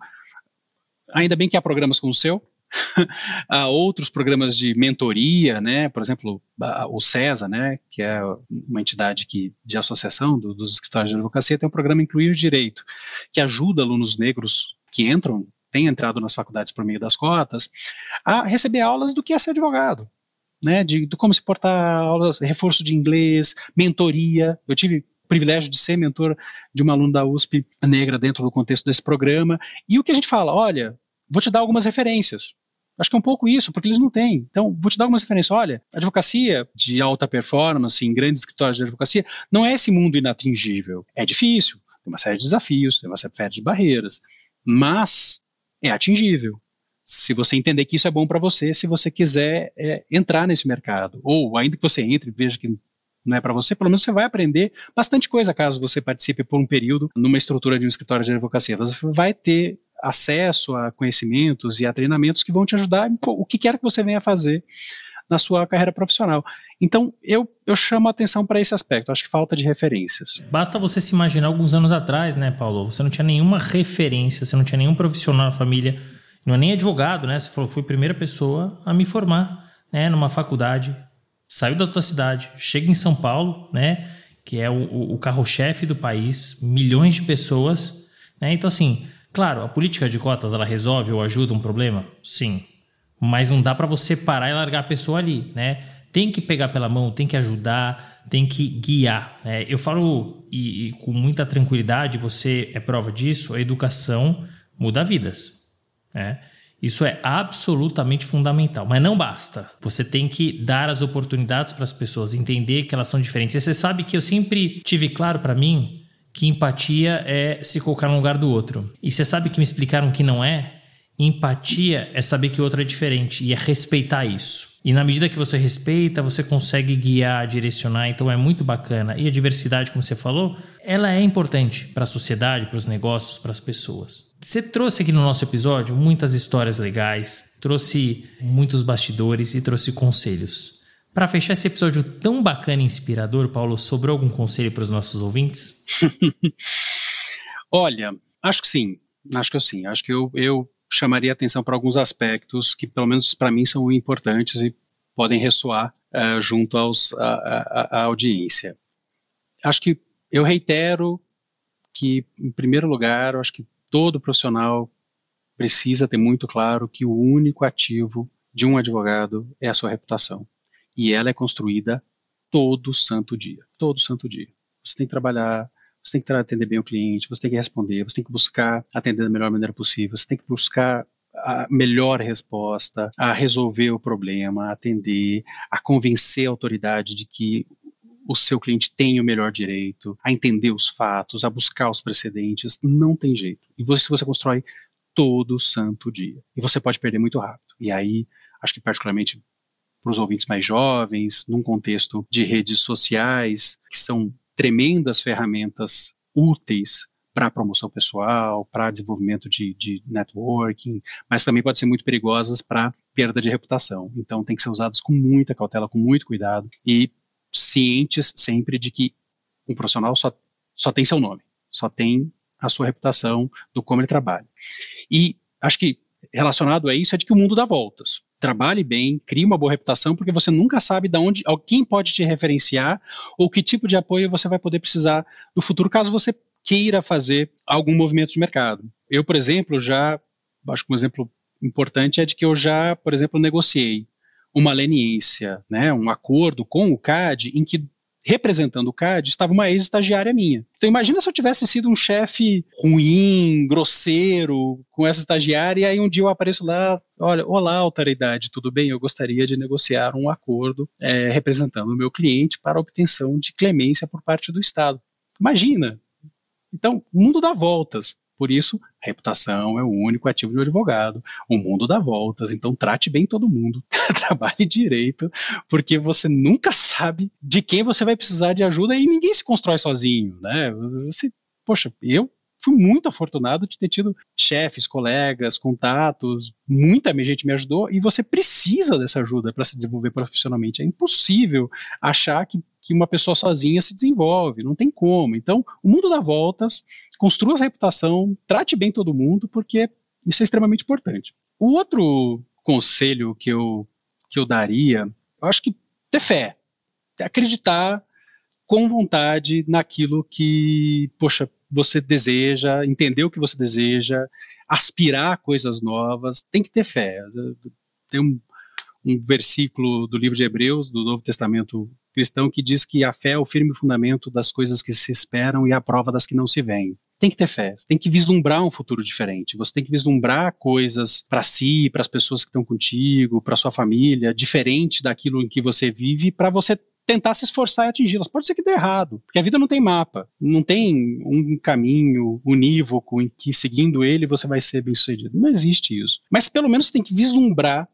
ainda bem que há programas como o seu, há outros programas de mentoria, né? Por exemplo, o CESA, né? Que é uma entidade que, de associação do, dos escritórios de advocacia, tem um programa Incluir Direito, que ajuda alunos negros que entram, têm entrado nas faculdades por meio das cotas, a receber aulas do que é ser advogado. Né, de, de como se portar, aulas, reforço de inglês, mentoria. Eu tive privilégio de ser mentor de uma aluna da USP negra dentro do contexto desse programa. E o que a gente fala, olha, Vou te dar algumas referências. Acho que é um pouco isso, porque eles não têm. Então, vou te dar algumas referências. Olha, advocacia de alta performance, em grandes escritórios de advocacia, não é esse mundo inatingível. É difícil, tem uma série de desafios, tem uma série de barreiras, mas é atingível. Se você entender que isso é bom para você, se você quiser é, entrar nesse mercado, ou ainda que você entre e veja que não é para você, pelo menos você vai aprender bastante coisa caso você participe por um período numa estrutura de um escritório de advocacia. Você vai ter acesso a conhecimentos e a treinamentos que vão te ajudar o que quer que você venha fazer na sua carreira profissional. Então, eu, eu chamo a atenção para esse aspecto, acho que falta de referências. Basta você se imaginar alguns anos atrás, né, Paulo? Você não tinha nenhuma referência, você não tinha nenhum profissional na família, não é nem advogado, né? Você falou, fui a primeira pessoa a me formar né, numa faculdade, saiu da tua cidade, chega em São Paulo, né, que é o, o carro-chefe do país, milhões de pessoas, né? Então assim, claro, a política de cotas ela resolve ou ajuda um problema, sim, mas não dá para você parar e largar a pessoa ali, né? Tem que pegar pela mão, tem que ajudar, tem que guiar. Né? Eu falo e, e com muita tranquilidade, você é prova disso. A educação muda vidas, né? Isso é absolutamente fundamental, mas não basta. Você tem que dar as oportunidades para as pessoas entender que elas são diferentes. E você sabe que eu sempre tive claro para mim que empatia é se colocar no lugar do outro. E você sabe que me explicaram que não é? Empatia é saber que o outro é diferente e é respeitar isso. E na medida que você respeita, você consegue guiar, direcionar, então é muito bacana. E a diversidade, como você falou, ela é importante para a sociedade, para os negócios, para as pessoas. Você trouxe aqui no nosso episódio muitas histórias legais, trouxe muitos bastidores e trouxe conselhos. Para fechar esse episódio tão bacana e inspirador, Paulo, sobrou algum conselho para os nossos ouvintes? Olha, acho que sim. Acho que sim. Acho que eu, eu chamaria atenção para alguns aspectos que, pelo menos para mim, são importantes e podem ressoar uh, junto aos, à audiência. Acho que eu reitero que, em primeiro lugar, acho que todo profissional precisa ter muito claro que o único ativo de um advogado é a sua reputação. E ela é construída todo santo dia. Todo santo dia. Você tem que trabalhar você tem que atender bem o cliente, você tem que responder, você tem que buscar atender da melhor maneira possível, você tem que buscar a melhor resposta, a resolver o problema, a atender, a convencer a autoridade de que o seu cliente tem o melhor direito, a entender os fatos, a buscar os precedentes, não tem jeito. E você, você constrói todo santo dia. E você pode perder muito rápido. E aí, acho que particularmente para os ouvintes mais jovens, num contexto de redes sociais, que são tremendas ferramentas úteis para promoção pessoal, para desenvolvimento de, de, networking, mas também pode ser muito perigosas para perda de reputação. Então tem que ser usadas com muita cautela, com muito cuidado e cientes sempre de que um profissional só, só tem seu nome, só tem a sua reputação do como ele trabalha. E acho que relacionado a isso é de que o mundo dá voltas trabalhe bem, crie uma boa reputação, porque você nunca sabe de onde, quem pode te referenciar ou que tipo de apoio você vai poder precisar no futuro, caso você queira fazer algum movimento de mercado. Eu, por exemplo, já, acho que um exemplo importante é de que eu já, por exemplo, negociei uma leniência, né, um acordo com o CAD em que representando o CAD, estava uma ex-estagiária minha. Então imagina se eu tivesse sido um chefe ruim, grosseiro, com essa estagiária, e aí um dia eu apareço lá, olha, olá autoridade, tudo bem? Eu gostaria de negociar um acordo é, representando o meu cliente para obtenção de clemência por parte do Estado. Imagina! Então, o mundo dá voltas. Por isso, reputação é o único ativo de um advogado. O mundo dá voltas, então trate bem todo mundo, trabalhe direito, porque você nunca sabe de quem você vai precisar de ajuda e ninguém se constrói sozinho, né? Você, poxa, eu fui muito afortunado de ter tido chefes, colegas, contatos, muita gente me ajudou e você precisa dessa ajuda para se desenvolver profissionalmente. É impossível achar que, que uma pessoa sozinha se desenvolve, não tem como. Então, o mundo dá voltas, construa a reputação, trate bem todo mundo, porque isso é extremamente importante. O outro conselho que eu, que eu daria, eu acho que ter fé, acreditar com vontade naquilo que, poxa, você deseja, entender o que você deseja, aspirar a coisas novas, tem que ter fé. Tem um, um versículo do livro de Hebreus, do Novo Testamento cristão, que diz que a fé é o firme fundamento das coisas que se esperam e a prova das que não se veem. Tem que ter fé, tem que vislumbrar um futuro diferente, você tem que vislumbrar coisas para si, para as pessoas que estão contigo, para sua família, diferente daquilo em que você vive, para você tentar se esforçar e atingi-las. Pode ser que dê errado, porque a vida não tem mapa, não tem um caminho unívoco em que seguindo ele você vai ser bem sucedido. Não existe isso. Mas pelo menos você tem que vislumbrar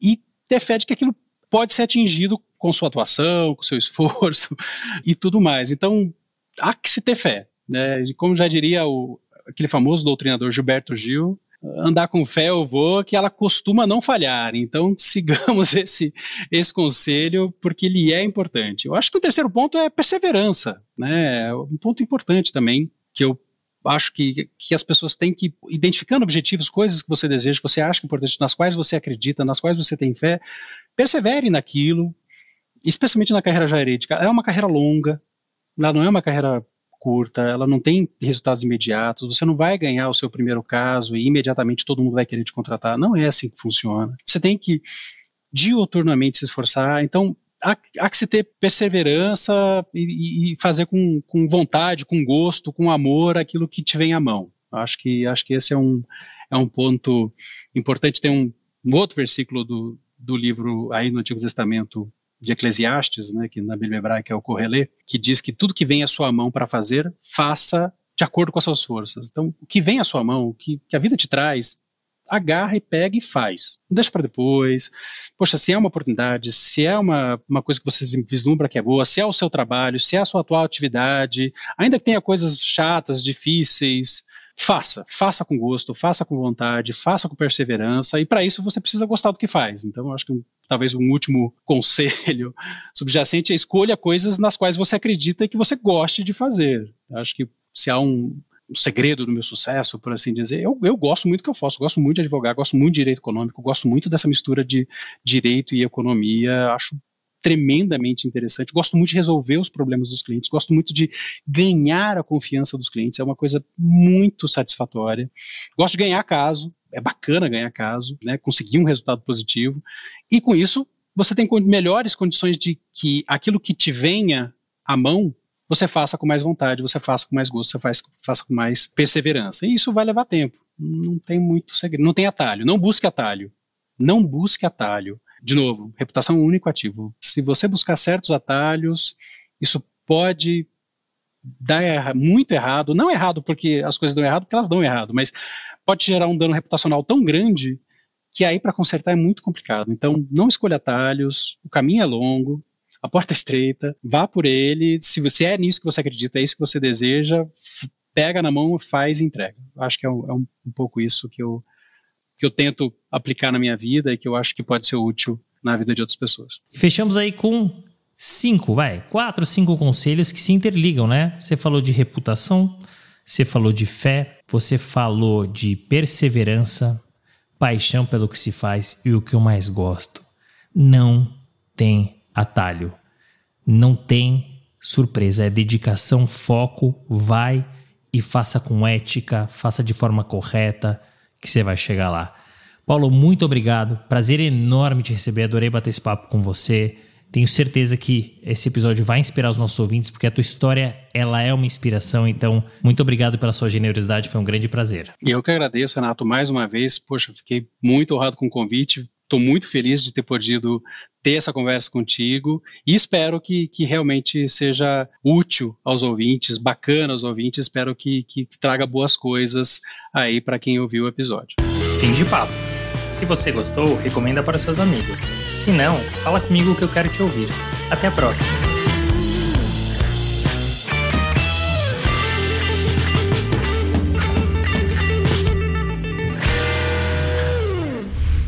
e ter fé de que aquilo pode ser atingido com sua atuação, com seu esforço e tudo mais. Então, há que se ter fé. Né? Como já diria o, aquele famoso doutrinador Gilberto Gil, andar com fé eu vou, que ela costuma não falhar. Então, sigamos esse, esse conselho, porque ele é importante. Eu acho que o terceiro ponto é perseverança, né? Um ponto importante também, que eu acho que, que as pessoas têm que, identificando objetivos, coisas que você deseja, que você acha importantes, nas quais você acredita, nas quais você tem fé, persevere naquilo, especialmente na carreira jurídica. É uma carreira longa, ela não é uma carreira curta, ela não tem resultados imediatos, você não vai ganhar o seu primeiro caso e imediatamente todo mundo vai querer te contratar. Não é assim que funciona. Você tem que dioturnamente se esforçar. Então, há, há que se ter perseverança e, e fazer com, com, vontade, com gosto, com amor aquilo que te vem à mão. Acho que, acho que esse é um, é um ponto importante. Tem um, um outro versículo do, do livro aí no Antigo Testamento de Eclesiastes, né, que na Bíblia hebraica é o Correlê, que diz que tudo que vem à sua mão para fazer, faça de acordo com as suas forças. Então, o que vem à sua mão, o que, que a vida te traz, agarra e pega e faz. Não deixa para depois. Poxa, se é uma oportunidade, se é uma, uma coisa que você vislumbra que é boa, se é o seu trabalho, se é a sua atual atividade, ainda que tenha coisas chatas, difíceis, faça, faça com gosto, faça com vontade, faça com perseverança, e para isso você precisa gostar do que faz. Então, acho que talvez um último conselho subjacente é escolha coisas nas quais você acredita e que você goste de fazer. Acho que se há um, o segredo do meu sucesso, por assim dizer. Eu, eu gosto muito do que eu faço, gosto muito de advogar, gosto muito de direito econômico, gosto muito dessa mistura de direito e economia, acho tremendamente interessante. Gosto muito de resolver os problemas dos clientes, gosto muito de ganhar a confiança dos clientes, é uma coisa muito satisfatória. Gosto de ganhar caso, é bacana ganhar caso, né, conseguir um resultado positivo, e com isso você tem melhores condições de que aquilo que te venha à mão você faça com mais vontade, você faça com mais gosto, você faz, faça com mais perseverança. E isso vai levar tempo. Não tem muito segredo, não tem atalho. Não busque atalho. Não busque atalho. De novo, reputação único ativo. Se você buscar certos atalhos, isso pode dar erra, muito errado. Não errado porque as coisas dão errado, porque elas dão errado, mas pode gerar um dano reputacional tão grande que aí para consertar é muito complicado. Então, não escolha atalhos, o caminho é longo, a porta é estreita, vá por ele. Se você é nisso que você acredita, é isso que você deseja, pega na mão, faz e entrega. Acho que é, um, é um, um pouco isso que eu, que eu tento aplicar na minha vida e que eu acho que pode ser útil na vida de outras pessoas. E fechamos aí com cinco, vai, quatro, cinco conselhos que se interligam, né? Você falou de reputação, você falou de fé, você falou de perseverança, paixão pelo que se faz e o que eu mais gosto. Não tem atalho. Não tem surpresa, é dedicação, foco, vai e faça com ética, faça de forma correta, que você vai chegar lá. Paulo, muito obrigado. Prazer enorme te receber. Adorei bater esse papo com você. Tenho certeza que esse episódio vai inspirar os nossos ouvintes, porque a tua história ela é uma inspiração. Então, muito obrigado pela sua generosidade. Foi um grande prazer. Eu que agradeço, Renato, mais uma vez. Poxa, fiquei muito honrado com o convite estou muito feliz de ter podido ter essa conversa contigo e espero que, que realmente seja útil aos ouvintes, bacana aos ouvintes. Espero que, que traga boas coisas aí para quem ouviu o episódio. Fim de papo. Se você gostou, recomenda para seus amigos. Se não, fala comigo que eu quero te ouvir. Até a próxima.